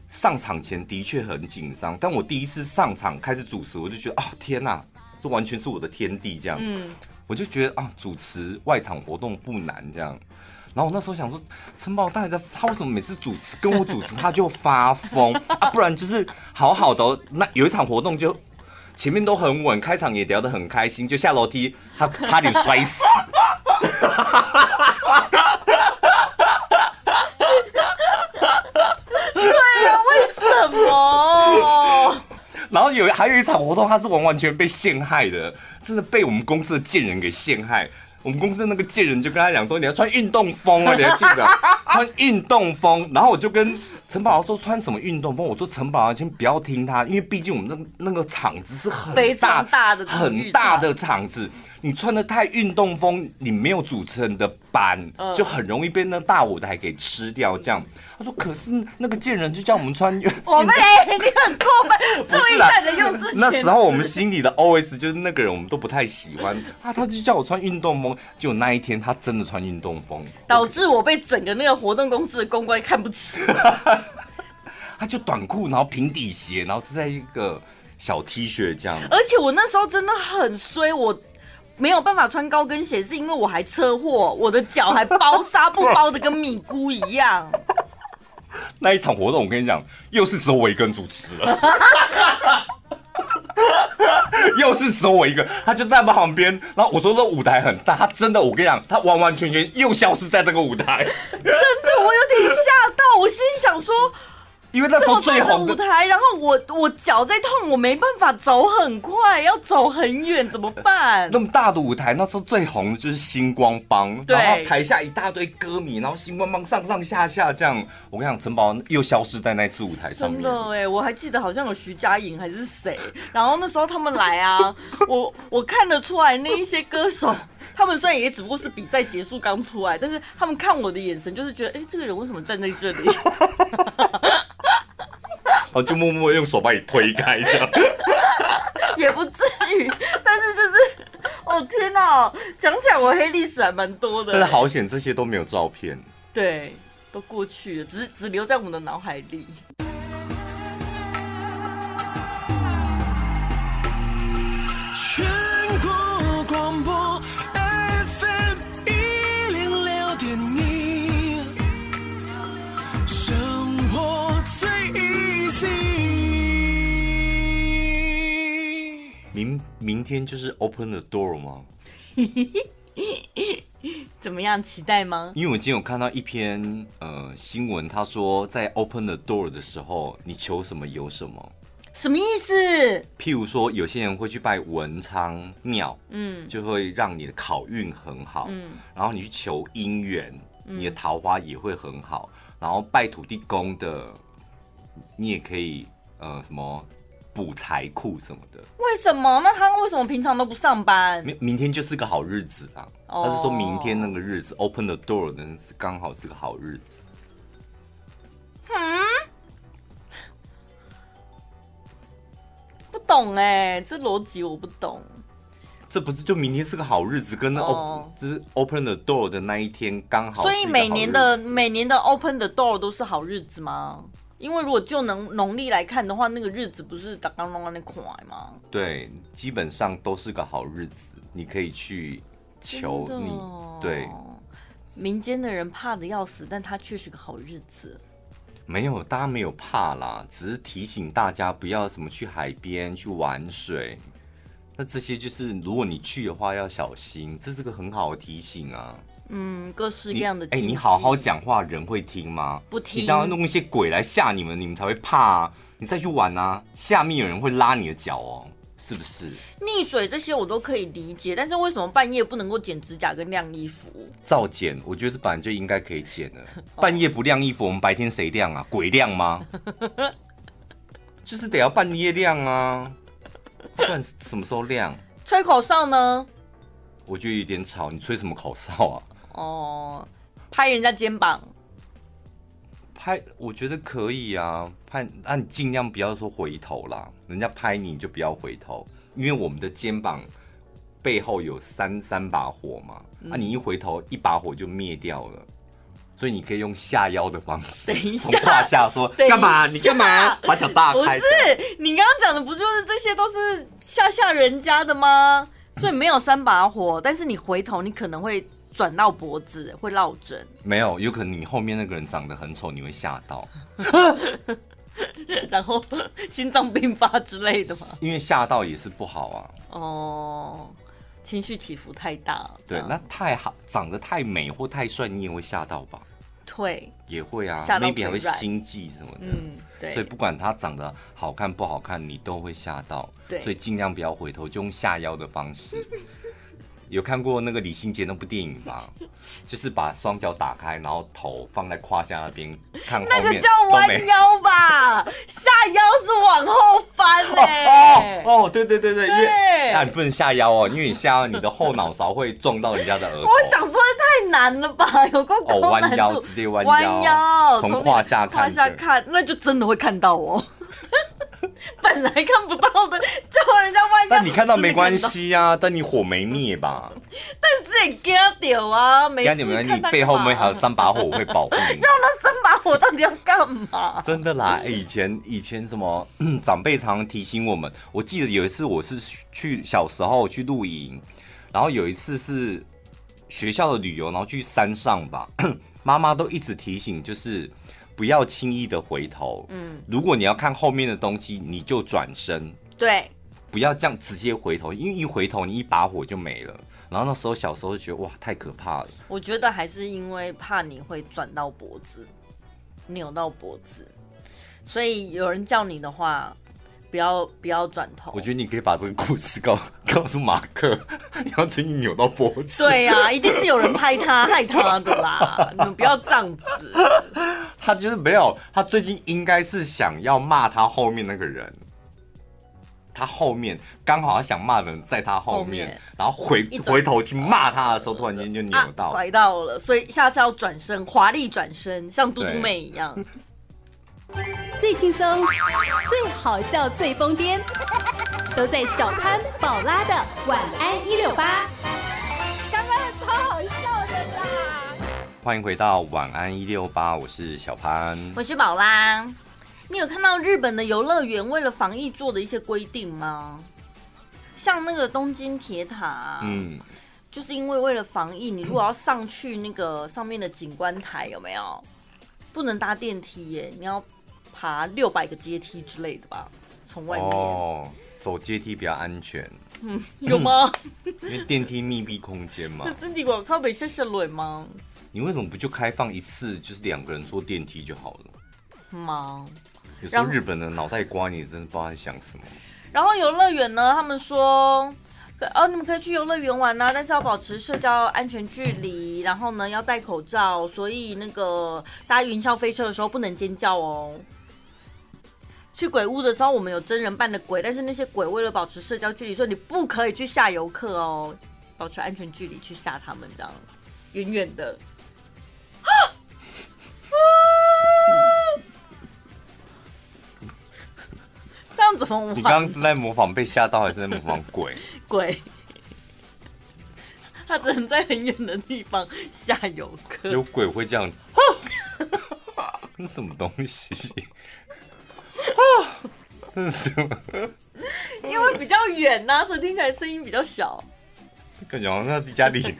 Speaker 1: 上场前的确很紧张，但我第一次上场开始主持，我就觉得啊，天哪，这完全是我的天地这样。嗯，我就觉得啊，主持外场活动不难这样。然后我那时候想说，陈宝大爷他为什么每次主持跟我主持他就发疯 啊？不然就是好好的，那有一场活动就前面都很稳，开场也聊得很开心，就下楼梯他差点摔死。然后有还有一场活动，他是完完全被陷害的，真的被我们公司的贱人给陷害。我们公司的那个贱人就跟他讲说：“你要穿运动风啊，你还记得穿运动风。”然后我就跟陈宝豪说：“穿什么运动风？”我说：“陈宝豪先不要听他，因为毕竟我们那那个场子是很大
Speaker 2: 非常大的
Speaker 1: 很大的场子，你穿的太运动风，你没有主持人的班，就很容易被那大舞台给吃掉。”这样。他说：“可是那个贱人就叫我们穿。”
Speaker 2: 我们你很过分，注意在的用字。
Speaker 1: 那时候我们心里的 OS 就是那个人，我们都不太喜欢啊。他就叫我穿运动风，就那一天他真的穿运动风，
Speaker 2: 导致我被整个那个活动公司的公关看不起。
Speaker 1: 他就短裤，然后平底鞋，然后是在一个小 T 恤这样。
Speaker 2: 而且我那时候真的很衰，我没有办法穿高跟鞋，是因为我还车祸，我的脚还包纱布包的跟米姑一样。
Speaker 1: 那一场活动，我跟你讲，又是只有我一个人主持了，又是只有我一个，他就在旁边。然后我说这舞台很大，他真的，我跟你讲，他完完全全又消失在这个舞台。
Speaker 2: 真的，我有点吓到，我心想说。
Speaker 1: 因为那时候最红
Speaker 2: 的舞台，然后我我脚在痛，我没办法走很快，要走很远，怎么办？
Speaker 1: 那么大的舞台，那时候最红的就是星光
Speaker 2: 帮，
Speaker 1: 然后台下一大堆歌迷，然后星光帮上上下下这样。我跟你讲，陈宝又消失在那次舞台上面。
Speaker 2: 真的哎，我还记得好像有徐佳莹还是谁，然后那时候他们来啊，我我看得出来那一些歌手，他们虽然也只不过是比赛结束刚出来，但是他们看我的眼神就是觉得，哎，这个人为什么站在这里？
Speaker 1: 然后就默默用手把你推开，这样
Speaker 2: 也不至于，但是就是，哦天哪，讲起来我黑历史还蛮多的。
Speaker 1: 但是好险，这些都没有照片，
Speaker 2: 对，都过去了，只是只留在我们的脑海里。
Speaker 1: 明天就是 open the door 吗？
Speaker 2: 怎么样？期待吗？
Speaker 1: 因为我今天有看到一篇呃新闻，他说在 open the door 的时候，你求什么有什么。
Speaker 2: 什么意思？
Speaker 1: 譬如说，有些人会去拜文昌庙，嗯，就会让你的考运很好，嗯，然后你去求姻缘，你的桃花也会很好，嗯，然后拜土地公的，你也可以呃什么。补财库什么的？
Speaker 2: 为什么？那他为什么平常都不上班？
Speaker 1: 明明天就是个好日子啊！Oh. 他是说明天那个日子，open the door 的是刚好是个好日子。
Speaker 2: 嗯，不懂哎，这逻辑我不懂。
Speaker 1: 这不是就明天是个好日子，跟那 open 就是 open the door 的那一天刚好。
Speaker 2: 所以每年的每年的 open the door 都是好日子吗？因为如果就能农历来看的话，那个日子不是刚刚弄完那块吗？
Speaker 1: 对，基本上都是个好日子，你可以去求你。对，
Speaker 2: 民间的人怕的要死，但他却是个好日子。
Speaker 1: 没有，大家没有怕啦，只是提醒大家不要什么去海边去玩水。那这些就是，如果你去的话要小心，这是个很好的提醒啊。
Speaker 2: 嗯，各式各样的。哎、
Speaker 1: 欸，你好好讲话，人会听吗？
Speaker 2: 不听。
Speaker 1: 你当然弄一些鬼来吓你们，你们才会怕啊。你再去玩啊，下面有人会拉你的脚哦，是不是？
Speaker 2: 溺水这些我都可以理解，但是为什么半夜不能够剪指甲跟晾衣服？
Speaker 1: 照剪，我觉得这本来就应该可以剪的。半夜不晾衣服，我们白天谁晾啊？鬼晾吗？就是得要半夜晾啊，不管什么时候晾。
Speaker 2: 吹口哨呢？
Speaker 1: 我觉得有点吵，你吹什么口哨啊？
Speaker 2: 哦，拍人家肩膀，
Speaker 1: 拍我觉得可以啊，拍那你尽量不要说回头啦，人家拍你，你就不要回头，因为我们的肩膀背后有三三把火嘛，嗯、啊，你一回头，一把火就灭掉了，所以你可以用下腰的方式，从胯下说干嘛？你干嘛？把脚大开？
Speaker 2: 不是，你刚刚讲的不就是这些都是吓吓人家的吗？所以没有三把火，但是你回头，你可能会。转到脖子会落枕，
Speaker 1: 没有，有可能你后面那个人长得很丑，你会吓到，
Speaker 2: 然后心脏病发之类的吗？
Speaker 1: 因为吓到也是不好啊。
Speaker 2: 哦，情绪起伏太大。
Speaker 1: 对，那太好，长得太美或太帅，你也会吓到吧？
Speaker 2: 对，
Speaker 1: 也会啊，maybe 还会心悸什么的。
Speaker 2: 嗯，对。
Speaker 1: 所以不管他长得好看不好看，你都会吓到。
Speaker 2: 对，
Speaker 1: 所以尽量不要回头，就用下腰的方式。有看过那个李心洁那部电影吗？就是把双脚打开，然后头放在胯下那边看。
Speaker 2: 那个叫弯腰吧，下腰是往后翻嘞。
Speaker 1: 哦哦，对对对对，因为那你不能下腰哦，因为你下腰，你的后脑勺会撞到人家的额头。
Speaker 2: 我想说这太难了吧，有个高难度。
Speaker 1: 弯腰，直接弯腰，从胯下看，
Speaker 2: 胯下看，那就真的会看到哦。本来看不到的，叫人家弯腰。
Speaker 1: 但你看到没关系啊，但你火没灭吧？
Speaker 2: 但是也惊到啊，没事。你们
Speaker 1: 你背后面还有三把火，我会保护你。
Speaker 2: 要那三把火到底要干嘛？
Speaker 1: 真的啦，以前以前什么 长辈常常提醒我们。我记得有一次我是去小时候去露营，然后有一次是学校的旅游，然后去山上吧，妈妈都一直提醒，就是。不要轻易的回头。嗯，如果你要看后面的东西，你就转身。
Speaker 2: 对，
Speaker 1: 不要这样直接回头，因为一回头你一把火就没了。然后那时候小时候就觉得哇，太可怕了。
Speaker 2: 我觉得还是因为怕你会转到脖子，扭到脖子，所以有人叫你的话。不要不要转头！
Speaker 1: 我觉得你可以把这个故事告 告诉马克，你 要自己扭到脖子。
Speaker 2: 对呀、啊，一定是有人拍他害他的啦！你们不要这样子。
Speaker 1: 他就是没有，他最近应该是想要骂他后面那个人。他后面刚好他想骂的人在他后面，然后回回头去骂他的时候，突然间就扭到、啊、
Speaker 2: 拐到了，所以下次要转身，华丽转身，像嘟嘟妹一样。
Speaker 3: 最轻松、最好笑、最疯癫，都在小潘宝拉的晚安一六八。
Speaker 2: 刚刚超好笑的啦！
Speaker 1: 欢迎回到晚安一六八，我是小潘，
Speaker 2: 我是宝拉。你有看到日本的游乐园为了防疫做的一些规定吗？像那个东京铁塔，嗯，就是因为为了防疫，你如果要上去那个上面的景观台，有没有？不能搭电梯耶，你要。爬六百个阶梯之类的吧，从外面哦，
Speaker 1: 走阶梯比较安全。
Speaker 2: 嗯，有吗？
Speaker 1: 因为电梯密闭空间嘛。
Speaker 2: 真的我靠北下下来吗？
Speaker 1: 你为什么不就开放一次，就是两个人坐电梯就好了？
Speaker 2: 吗？
Speaker 1: 有时候日本的脑袋瓜，你真的不知道在想什么。
Speaker 2: 然后游乐园呢，他们说，哦，你们可以去游乐园玩呐，但是要保持社交安全距离，然后呢要戴口罩，所以那个搭云霄飞车的时候不能尖叫哦。去鬼屋的时候，我们有真人扮的鬼，但是那些鬼为了保持社交距离，所以你不可以去吓游客哦，保持安全距离去吓他们，这样远远的。这样怎么玩？
Speaker 1: 你刚刚是在模仿被吓到，还是在模仿鬼？
Speaker 2: 鬼，他只能在很远的地方吓游客。
Speaker 1: 有鬼会这样？那什么东西？
Speaker 2: 是什么？因为比较远呐、啊，所以听起来声音比较小。
Speaker 1: 感觉好像在家里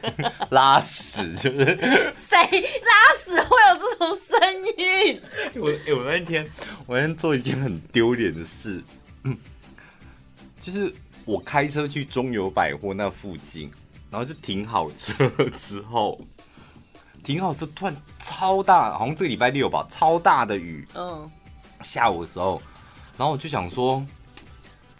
Speaker 1: 拉屎，就是
Speaker 2: 谁拉屎？会有这种声音？
Speaker 1: 我哎、欸，我那天我那天做一件很丢脸的事，嗯，就是我开车去中友百货那附近，然后就停好车之后，停好车突然超大，好像这个礼拜六吧，超大的雨，嗯，下午的时候，然后我就想说。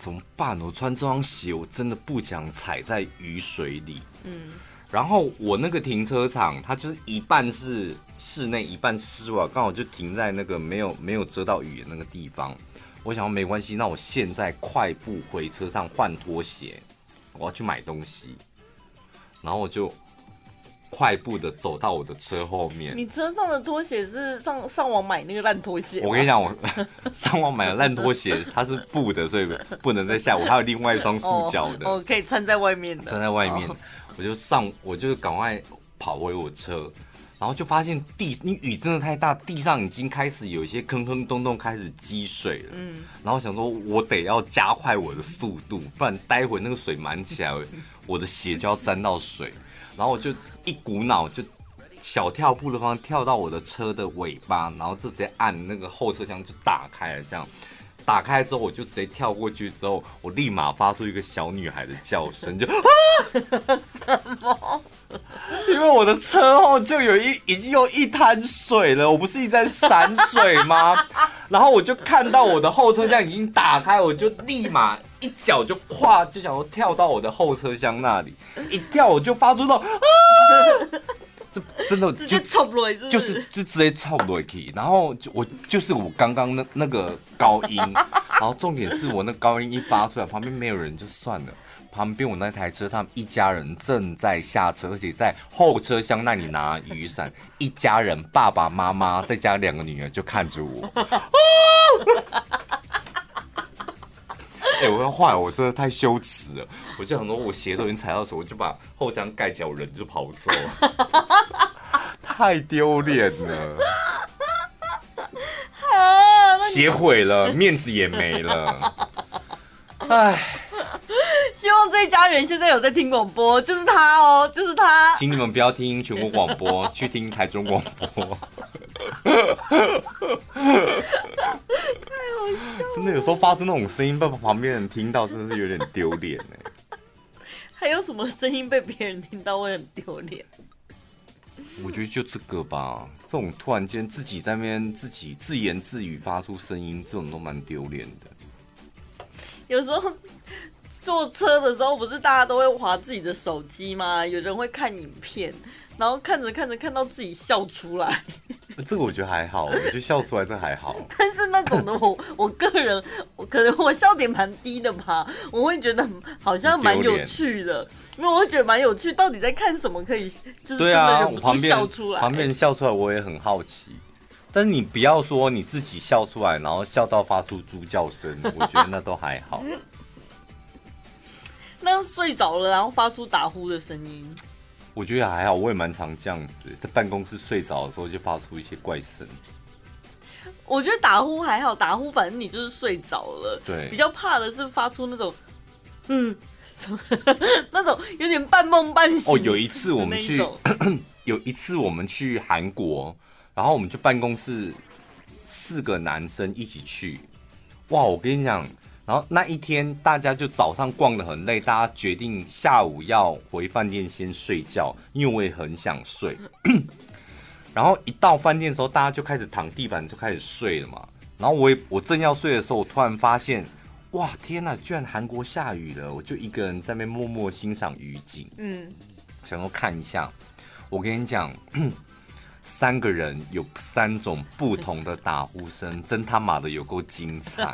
Speaker 1: 怎么办？我穿这双鞋，我真的不想踩在雨水里。嗯，然后我那个停车场，它就是一半是室内，一半室外，刚好就停在那个没有没有遮到雨的那个地方。我想说没关系，那我现在快步回车上换拖鞋，我要去买东西，然后我就。快步的走到我的车后面。
Speaker 2: 你车上的拖鞋是上上网买那个烂拖鞋？
Speaker 1: 我跟你讲，我 上网买的烂拖鞋，它是布的，所以不能在下午。还有另外一双塑胶的，
Speaker 2: 哦，可以穿在外面的。
Speaker 1: 穿在外面，我就上，我就赶快跑回我车，然后就发现地，你雨真的太大，地上已经开始有一些坑坑洞洞开始积水了。嗯，然后想说，我得要加快我的速度，不然待会那个水满起来，我的鞋就要沾到水。然后我就一股脑就小跳步的方向跳到我的车的尾巴，然后就直接按那个后车厢就打开了，这样打开之后我就直接跳过去，之后我立马发出一个小女孩的叫声，就啊什么？因为我的车后就有一已经有一滩水了，我不是一直在闪水吗？然后我就看到我的后车厢已经打开，我就立马。一脚就跨，就想要跳到我的后车厢那里，一跳我就发出那种啊，这真的就直接
Speaker 2: 冲落去，
Speaker 1: 就是就直接冲落去，然后就我就是我刚刚那那个高音，然后重点是我那高音一发出来，旁边没有人就算了，旁边我那台车他们一家人正在下车，而且在后车厢那里拿雨伞，一家人爸爸妈妈再加两个女儿就看着我。哎、欸，我要坏，我真的太羞耻了。我就想说，我鞋都已经踩到手，我就把后箱盖起来，我人就跑走了，太丢脸了。鞋毁了，面子也没了。哎，
Speaker 2: 希望这一家人现在有在听广播，就是他哦，就是他。
Speaker 1: 请你们不要听全国广播，去听台中广播。真的有时候发出那种声音被旁边人听到，真的是有点丢脸哎。
Speaker 2: 还有什么声音被别人听到会很丢脸？
Speaker 1: 我觉得就这个吧，这种突然间自己在那边自己自言自语发出声音，这种都蛮丢脸的。
Speaker 2: 有时候坐车的时候，不是大家都会划自己的手机吗？有人会看影片。然后看着看着看到自己笑出来，
Speaker 1: 这个我觉得还好，我觉得笑出来这还好。
Speaker 2: 但是那种的我，我个人我可能我笑点蛮低的吧，我会觉得好像蛮有趣的，因为我会觉得蛮有趣，到底在看什么可以就是真的忍不住笑出来。
Speaker 1: 旁边人笑出来我也很好奇，但是你不要说你自己笑出来，然后笑到发出猪叫声，我觉得那都还好。
Speaker 2: 那睡着了，然后发出打呼的声音。
Speaker 1: 我觉得还好，我也蛮常这样子，在办公室睡着的时候就发出一些怪声。
Speaker 2: 我觉得打呼还好，打呼反正你就是睡着了。
Speaker 1: 对，
Speaker 2: 比较怕的是发出那种，嗯，什么 那种有点半梦半醒。
Speaker 1: 哦，有一次我们去，有一次我们去韩国，然后我们就办公室四个男生一起去。哇，我跟你讲。然后那一天，大家就早上逛得很累，大家决定下午要回饭店先睡觉，因为我也很想睡。然后一到饭店的时候，大家就开始躺地板就开始睡了嘛。然后我也我正要睡的时候，我突然发现，哇，天呐，居然韩国下雨了！我就一个人在那边默默欣赏雨景，嗯，想要看一下。我跟你讲。三个人有三种不同的打呼声，真他妈的有够精彩！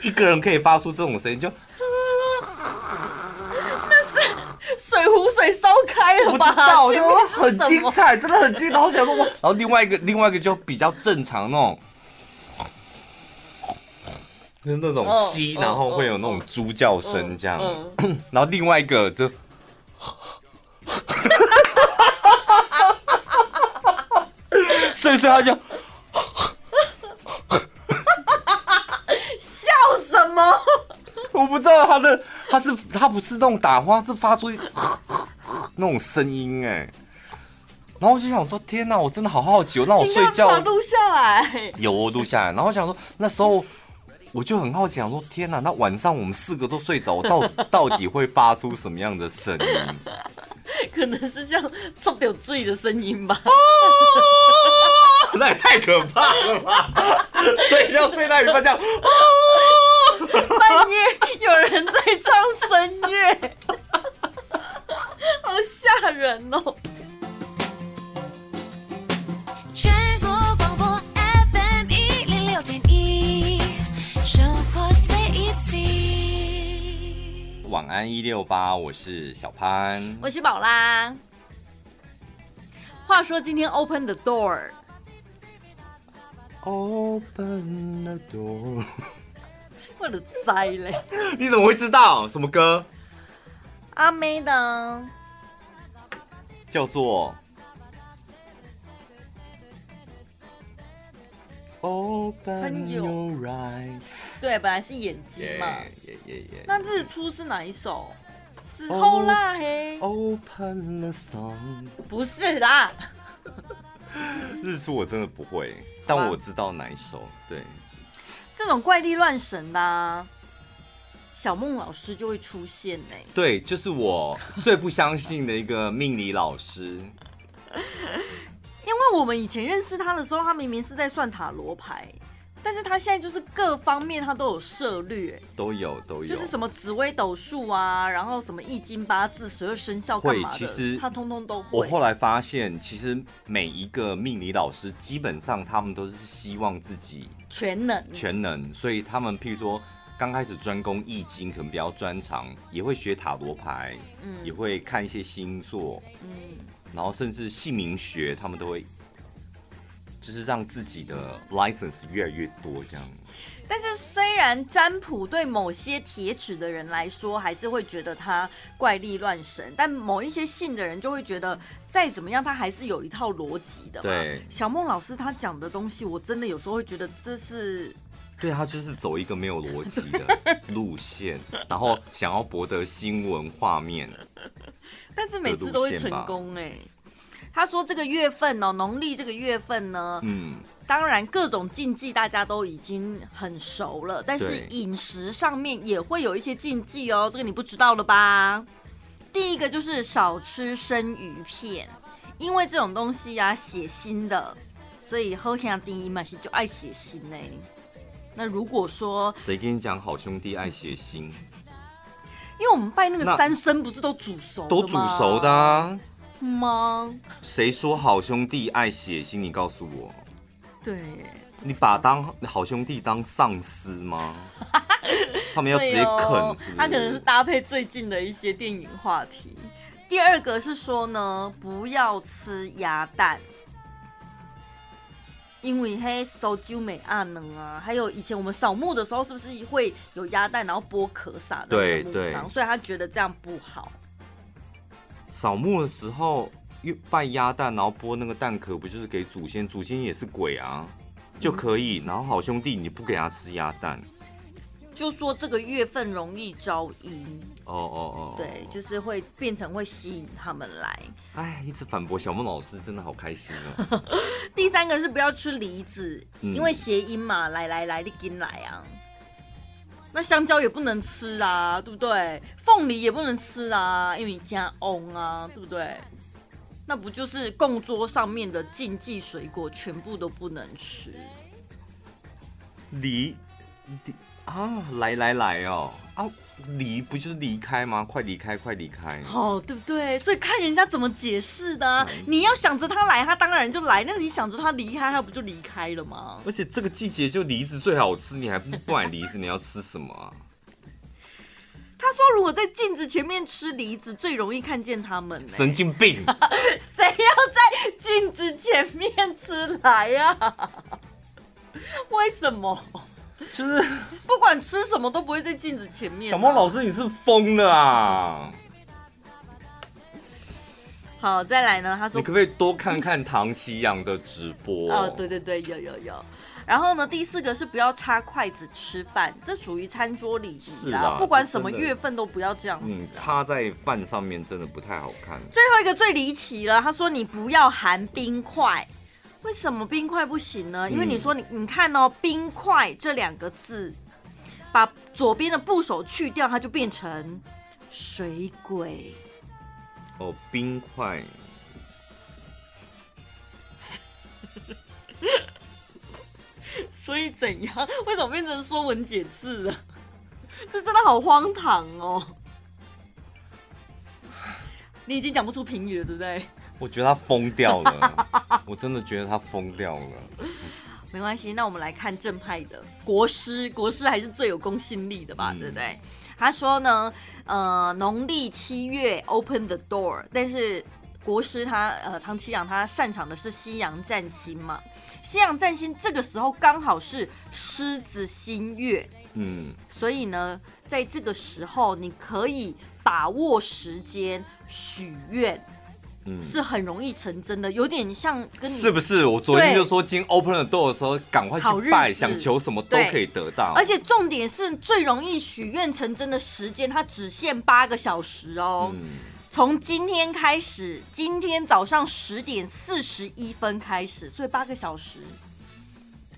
Speaker 1: 一个人可以发出这种声音，就
Speaker 2: 那是水壶水烧开了吧？
Speaker 1: 不知道，就很精彩，真的很精彩。我想说，然后另外一个，另外一个就比较正常那种。就是那种吸，然后会有那种猪叫声这样，然后另外一个就，所以说他就
Speaker 2: 笑什么？
Speaker 1: 我不知道他的他是他不是那种打花，是发出一呵呵呵那种声音哎。然后我就想说，天哪，我真的好好奇，我让我睡觉。
Speaker 2: 录下来。
Speaker 1: 有我录下来，然后我想说那时候。我就很好奇，想说天哪，那晚上我们四个都睡着，我到 到底会发出什么样的声音？
Speaker 2: 可能是像中有醉的声音吧。
Speaker 1: 那也太可怕了吧！睡觉睡到一半这样，
Speaker 2: 半夜有人在唱声乐，好吓人哦。
Speaker 1: 晚安一六八，我是小潘，
Speaker 2: 我是宝拉。话说今天 open the door，open
Speaker 1: the door，
Speaker 2: 我的灾嘞！
Speaker 1: 你怎么会知道什么歌？
Speaker 2: 阿妹的，
Speaker 1: 叫做。Open your eyes，
Speaker 2: 对，本来是眼睛嘛。
Speaker 1: Yeah, yeah, yeah.
Speaker 2: 那日出是哪一首？是后拉黑。
Speaker 1: Open the song，
Speaker 2: 不是啦。
Speaker 1: 日出我真的不会，但我知道哪一首。对，
Speaker 2: 这种怪力乱神的啊，小孟老师就会出现呢。
Speaker 1: 对，就是我最不相信的一个命理老师。
Speaker 2: 因为我们以前认识他的时候，他明明是在算塔罗牌，但是他现在就是各方面他都有涉略，
Speaker 1: 都有都有，
Speaker 2: 就是什么紫微斗数啊，然后什么易经八字、十二生肖干嘛的，
Speaker 1: 其实
Speaker 2: 他通通都会。
Speaker 1: 我后来发现，其实每一个命理老师基本上他们都是希望自己
Speaker 2: 全能。
Speaker 1: 全能，所以他们譬如说刚开始专攻易经，可能比较专长，也会学塔罗牌，嗯，也会看一些星座，嗯。然后甚至姓名学，他们都会，就是让自己的 license 越来越多这样。
Speaker 2: 但是虽然占卜对某些铁齿的人来说，还是会觉得他怪力乱神，但某一些信的人就会觉得，再怎么样，他还是有一套逻辑的嘛。
Speaker 1: 对，
Speaker 2: 小孟老师他讲的东西，我真的有时候会觉得这是，
Speaker 1: 对，他就是走一个没有逻辑的路线，然后想要博得新闻画面。
Speaker 2: 但是每次都会成功哎、欸，他说这个月份哦，农历这个月份呢，嗯，当然各种禁忌大家都已经很熟了，但是饮食上面也会有一些禁忌哦，这个你不知道了吧？第一个就是少吃生鱼片，因为这种东西呀、啊、血腥的，所以好兄弟嘛是就爱血腥呢。那如果说
Speaker 1: 谁跟你讲好兄弟爱血腥？
Speaker 2: 因为我们拜那个三牲不是都煮熟
Speaker 1: 都煮熟的啊？
Speaker 2: 吗？
Speaker 1: 谁说好兄弟爱血腥？你告诉我。
Speaker 2: 对。
Speaker 1: 你把当好兄弟当丧尸吗？他们要直接啃是不是？
Speaker 2: 他可能是搭配最近的一些电影话题。第二个是说呢，不要吃鸭蛋。因为黑烧酒美阿能啊，还有以前我们扫墓的时候，是不是会有鸭蛋，然后剥壳撒在墓上？所以他觉得这样不好。
Speaker 1: 扫墓的时候又拜鸭蛋，然后剥那个蛋壳，不就是给祖先？祖先也是鬼啊，就可以。然后好兄弟，你不给他吃鸭蛋。
Speaker 2: 就说这个月份容易招阴
Speaker 1: 哦哦哦，
Speaker 2: 对，就是会变成会吸引他们来。
Speaker 1: 哎，一直反驳小梦老师，真的好开心哦。
Speaker 2: 第三个是不要吃梨子，嗯、因为谐音嘛，来来来，你跟来啊。那香蕉也不能吃啊，对不对？凤梨也不能吃啊，因为加翁啊，对不对？那不就是供桌上面的禁忌水果，全部都不能吃？
Speaker 1: 梨，梨。啊，来来来哦！啊，离不就是离开吗？快离开，快离开！
Speaker 2: 哦，对不对？所以看人家怎么解释的、啊。嗯、你要想着他来，他当然就来；那你想着他离开，他不就离开了吗？
Speaker 1: 而且这个季节就梨子最好吃，你还不不买梨子，你要吃什么啊？
Speaker 2: 他说，如果在镜子前面吃梨子，最容易看见他们。
Speaker 1: 神经病！
Speaker 2: 谁要在镜子前面吃来呀、啊？为什么？
Speaker 1: 就是
Speaker 2: 不管吃什么都不会在镜子前面、啊。
Speaker 1: 小猫老师，你是疯了啊！
Speaker 2: 好，再来呢？他说，
Speaker 1: 你可不可以多看看唐奇阳的直播？
Speaker 2: 哦，对对对，有有有。然后呢，第四个是不要插筷子吃饭，这属于餐桌礼仪啦。
Speaker 1: 啦
Speaker 2: 不管什么月份都不要这样子。
Speaker 1: 嗯，插在饭上面真的不太好看。
Speaker 2: 最后一个最离奇了，他说你不要含冰块，为什么冰块不行呢？因为你说你你看哦，冰块这两个字，把左边的部首去掉，它就变成水鬼。
Speaker 1: 哦，冰块。
Speaker 2: 所以怎样？为什么变成说文解字了？这真的好荒唐哦！你已经讲不出评语了，对不对？
Speaker 1: 我觉得他疯掉了，我真的觉得他疯掉了。
Speaker 2: 没关系，那我们来看正派的国师，国师还是最有公信力的吧，嗯、对不对？他说呢，呃，农历七月 open the door，但是。国师他呃唐七阳他擅长的是西洋占星嘛，西洋占星这个时候刚好是狮子新月，嗯，所以呢，在这个时候你可以把握时间许愿，嗯，是很容易成真的，有点像跟你
Speaker 1: 是不是？我昨天就说，今天 open the door 的时候，赶快去拜，想求什么都可以得到，
Speaker 2: 而且重点是最容易许愿成真的时间，它只限八个小时哦。嗯。从今天开始，今天早上十点四十一分开始，所以八个小时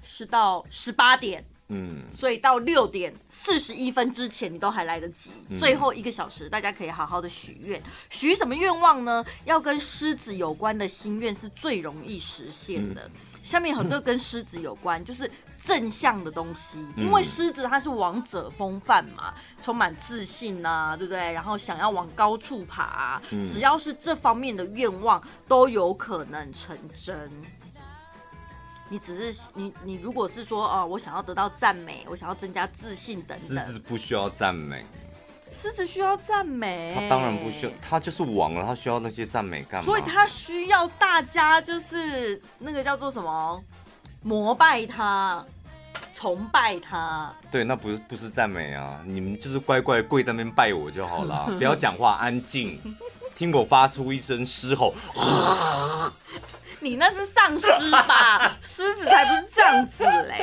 Speaker 2: 是到十八点，嗯，所以到六点四十一分之前你都还来得及。嗯、最后一个小时，大家可以好好的许愿，许什么愿望呢？要跟狮子有关的心愿是最容易实现的。嗯、下面很多跟狮子有关，就是。正向的东西，因为狮子它是王者风范嘛，充满自信呐、啊，对不对？然后想要往高处爬、啊，只要是这方面的愿望都有可能成真。你只是你你如果是说哦，我想要得到赞美，我想要增加自信等等，
Speaker 1: 狮子不需要赞美，
Speaker 2: 狮子需要赞美，
Speaker 1: 他当然不需要，他就是王了，他需要那些赞美干嘛？
Speaker 2: 所以他需要大家就是那个叫做什么？膜拜他，崇拜他。
Speaker 1: 对，那不是不是赞美啊！你们就是乖乖跪在那边拜我就好了，不要讲话，安静，听我发出一声狮吼。
Speaker 2: 你那是丧尸吧？狮子才不是这样子嘞！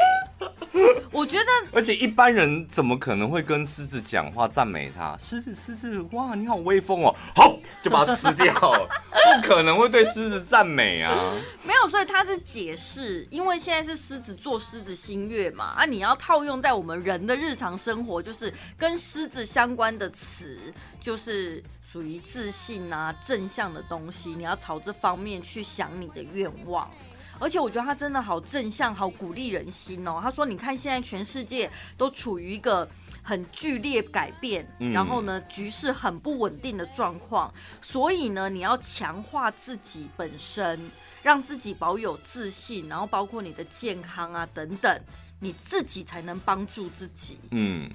Speaker 2: 我觉得，
Speaker 1: 而且一般人怎么可能会跟狮子讲话赞美他？狮子，狮子，哇，你好威风哦！好，就把它吃掉，不可能会对狮子赞美啊！
Speaker 2: 没有，所以他是解释，因为现在是狮子座狮子新月嘛，啊，你要套用在我们人的日常生活，就是跟狮子相关的词，就是。属于自信啊，正向的东西，你要朝这方面去想你的愿望。而且我觉得他真的好正向，好鼓励人心哦。他说：“你看，现在全世界都处于一个很剧烈改变，嗯、然后呢，局势很不稳定的状况，所以呢，你要强化自己本身，让自己保有自信，然后包括你的健康啊等等，你自己才能帮助自己。”嗯，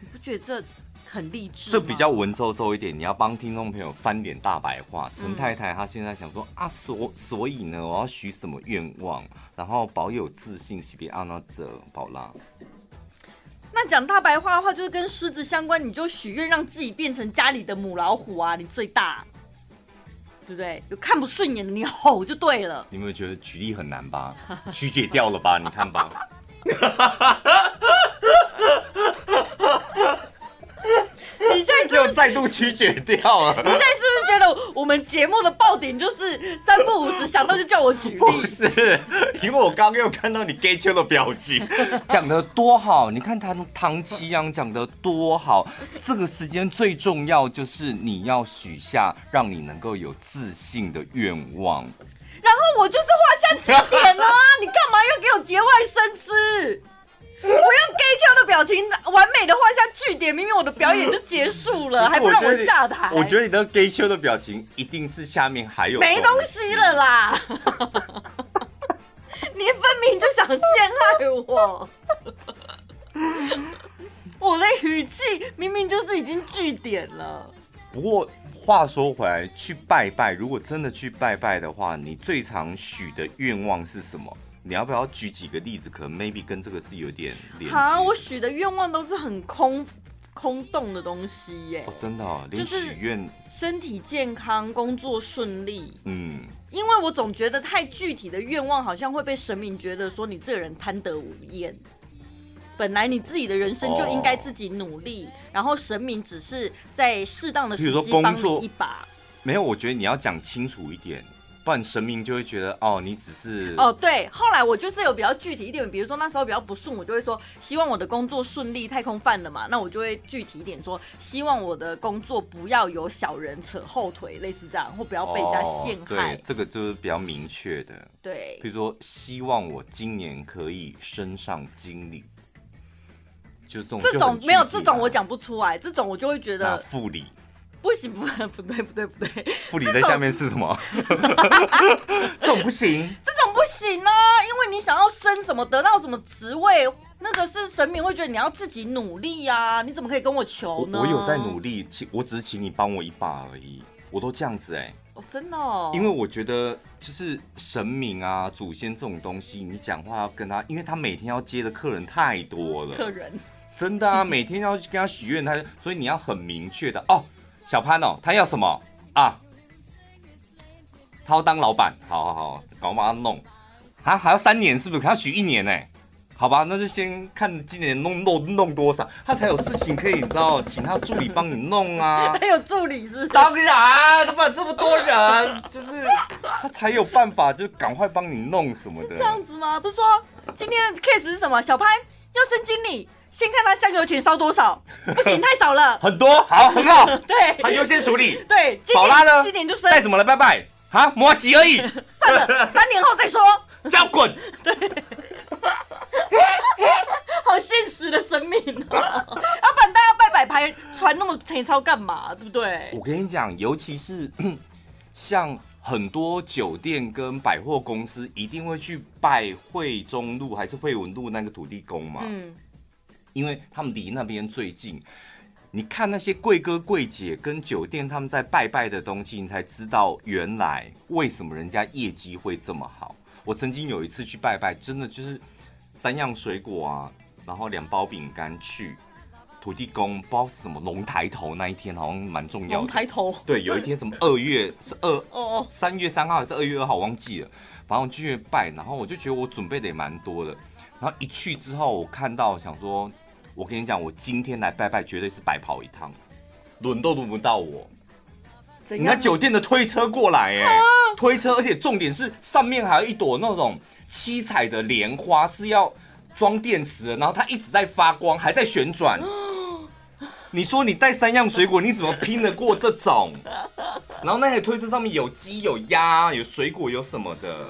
Speaker 2: 你不觉得这？很励志，
Speaker 1: 这比较文绉绉一点。你要帮听众朋友翻点大白话。陈太太她现在想说、嗯、啊，所所以呢，我要许什么愿望，然后保有自信，喜别阿那泽宝拉。
Speaker 2: 那讲大白话的话，就是跟狮子相关，你就许愿让自己变成家里的母老虎啊，你最大，对不对？有看不顺眼的，你吼就对了。
Speaker 1: 你有没有觉得举例很难吧？曲解掉了吧？你看吧。再度曲解掉了。
Speaker 2: 你现在是不是觉得我们节目的爆点就是三不五时想到就叫我举例？
Speaker 1: 不是，因为我刚刚又看到你 gay 秋的表情，讲得多好。你看他唐奇阳讲得多好。这个时间最重要就是你要许下让你能够有自信的愿望。
Speaker 2: 然后我就是画下句点了啊！你干嘛要给我节外生枝？我用 gay 腔的表情，完美的画下句点。明明我的表演就结束了，还不让我下台。
Speaker 1: 我觉得你的 gay 腔的表情一定是下面还有
Speaker 2: 没东西了啦！你分明就想陷害我。我的语气明明就是已经句点了。
Speaker 1: 不过话说回来，去拜拜，如果真的去拜拜的话，你最常许的愿望是什么？你要不要举几个例子？可能 maybe 跟这个是有点连接。
Speaker 2: 好，我许的愿望都是很空空洞的东西耶。
Speaker 1: 哦，真的哦，连许愿
Speaker 2: 身体健康、工作顺利。
Speaker 1: 嗯，
Speaker 2: 因为我总觉得太具体的愿望，好像会被神明觉得说你这个人贪得无厌。本来你自己的人生就应该自己努力，哦、然后神明只是在适当的时机帮你一把。
Speaker 1: 没有，我觉得你要讲清楚一点。不然神明就会觉得哦，你只是
Speaker 2: 哦对。后来我就是有比较具体一点，比如说那时候比较不顺，我就会说希望我的工作顺利。太空犯了嘛，那我就会具体一点说，希望我的工作不要有小人扯后腿，类似这样，或不要被人家陷害。
Speaker 1: 哦、对，这个就是比较明确的。
Speaker 2: 对，
Speaker 1: 比如说希望我今年可以升上经理，就这种
Speaker 2: 这种没有这种我讲不出来，这种我就会觉得
Speaker 1: 副理。
Speaker 2: 不行，不不对，不对，不对。
Speaker 1: 副理在下面是什么？这种不行，
Speaker 2: 这种不行啊！因为你想要升什么，得到什么职位，那个是神明会觉得你要自己努力啊！你怎么可以跟我求呢？
Speaker 1: 我，我有在努力，请我只是请你帮我一把而已，我都这样子哎、欸。
Speaker 2: 哦，真的哦。
Speaker 1: 因为我觉得就是神明啊、祖先这种东西，你讲话要跟他，因为他每天要接的客人太多了。
Speaker 2: 客人。真
Speaker 1: 的啊，每天要去跟他许愿，他所以你要很明确的哦。小潘哦，他要什么啊？他要当老板，好好好，赶快帮他弄。啊，还要三年是不是？他要许一年呢？好吧，那就先看今年弄弄弄多少，他才有事情可以，你知道，请他助理帮你弄啊。
Speaker 2: 他有助理是不是？
Speaker 1: 当然，他不然这么多人，就是他才有办法，就赶快帮你弄什么的。
Speaker 2: 这样子吗？不是说今天的 case 是什么？小潘要升经理。先看他香油钱烧多少，不行，太少了。
Speaker 1: 很多，好，很好。
Speaker 2: 对，
Speaker 1: 他优先处理。
Speaker 2: 对，
Speaker 1: 宝拉呢？
Speaker 2: 今年就升。
Speaker 1: 带什么了拜拜？啊，摩吉而已。
Speaker 2: 算了，三年后再说。
Speaker 1: 叫滚。对。
Speaker 2: 好现实的生命啊！啊，不然大家拜拜牌传那么陈超干嘛？对不对？
Speaker 1: 我跟你讲，尤其是 像很多酒店跟百货公司，一定会去拜惠中路还是惠文路那个土地公嘛。嗯。因为他们离那边最近，你看那些贵哥贵姐跟酒店他们在拜拜的东西，你才知道原来为什么人家业绩会这么好。我曾经有一次去拜拜，真的就是三样水果啊，然后两包饼干去土地公，不知道是什么龙抬头那一天好像蛮重要的。龙
Speaker 2: 抬头。
Speaker 1: 对，有一天什么二月是二哦，三月三号还是二月二号，忘记了。反正我去拜，然后我就觉得我准备的也蛮多的。然后一去之后，我看到想说。我跟你讲，我今天来拜拜绝对是白跑一趟，轮都轮不到我。你看酒店的推车过来，哎，推车，而且重点是上面还有一朵那种七彩的莲花，是要装电池的，然后它一直在发光，还在旋转。你说你带三样水果，你怎么拼得过这种？然后那台推车上面有鸡、有鸭、有水果、有什么的。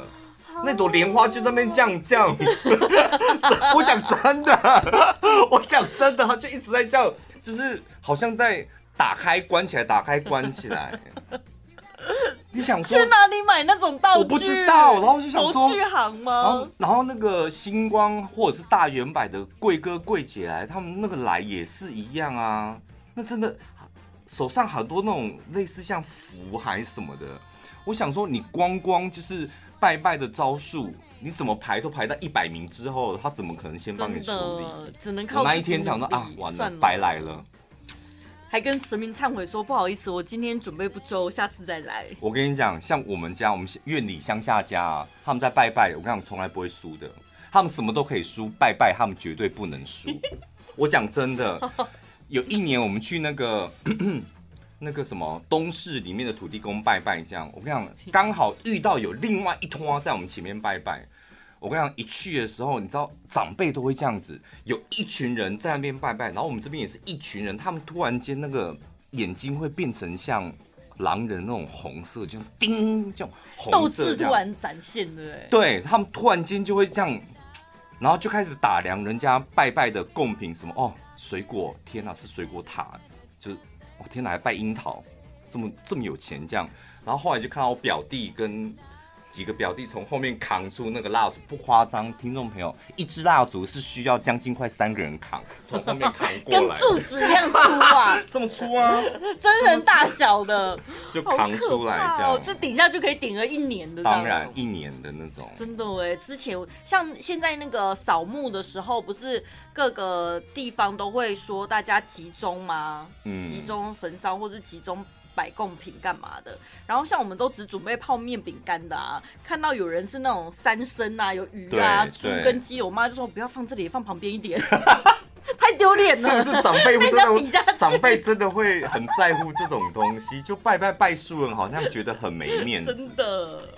Speaker 1: 那朵莲花就在那边降降，我讲真的，我讲真的，他就一直在叫，就是好像在打开关起来，打开关起来。你想说
Speaker 2: 去哪里买那种道具？
Speaker 1: 我不知道，然后就想
Speaker 2: 说？
Speaker 1: 然后然后那个星光或者是大远百的贵哥贵姐来，他们那个来也是一样啊。那真的手上很多那种类似像符还是什么的。我想说，你光光就是。拜拜的招数，你怎么排都排到一百名之后，他怎么可能先帮你处理？
Speaker 2: 只能靠
Speaker 1: 那一天想说啊，完了，白来了，
Speaker 2: 还跟神明忏悔说不好意思，我今天准备不周，下次再来。
Speaker 1: 我跟你讲，像我们家，我们院里乡下家啊，他们在拜拜，我跟你讲，从来不会输的，他们什么都可以输，拜拜他们绝对不能输。我讲真的，有一年我们去那个。那个什么东市里面的土地公拜拜，这样我跟你讲，刚好遇到有另外一托在我们前面拜拜。我跟你讲，一去的时候，你知道长辈都会这样子，有一群人在那边拜拜，然后我们这边也是一群人，他们突然间那个眼睛会变成像狼人那种红色，就叮，这种红色这，
Speaker 2: 斗志突然展现的，
Speaker 1: 对，他们突然间就会这样，然后就开始打量人家拜拜的贡品什么哦，水果，天哪，是水果塔，就是。天哪，还拜樱桃，这么这么有钱这样，然后后来就看到我表弟跟几个表弟从后面扛出那个蜡烛，不夸张，听众朋友，一支蜡烛是需要将近快三个人扛，从后面扛过来，
Speaker 2: 跟柱子一样粗啊，
Speaker 1: 这么粗啊，
Speaker 2: 真人大小的。
Speaker 1: 就扛出来这样，
Speaker 2: 这顶下就可以顶了一年的，
Speaker 1: 当然一年的那种，
Speaker 2: 真的哎，之前像现在那个扫墓的时候，不是各个地方都会说大家集中吗？嗯，集中焚烧或者集中。摆贡品干嘛的？然后像我们都只准备泡面饼干的啊，看到有人是那种三生啊，有鱼啊、猪跟鸡，我妈就说不要放这里，放旁边一点，太丢脸了。
Speaker 1: 是不是长辈真的？长辈真的会很在乎这种东西，就拜拜拜树人，好像觉得很没面子。
Speaker 2: 真的。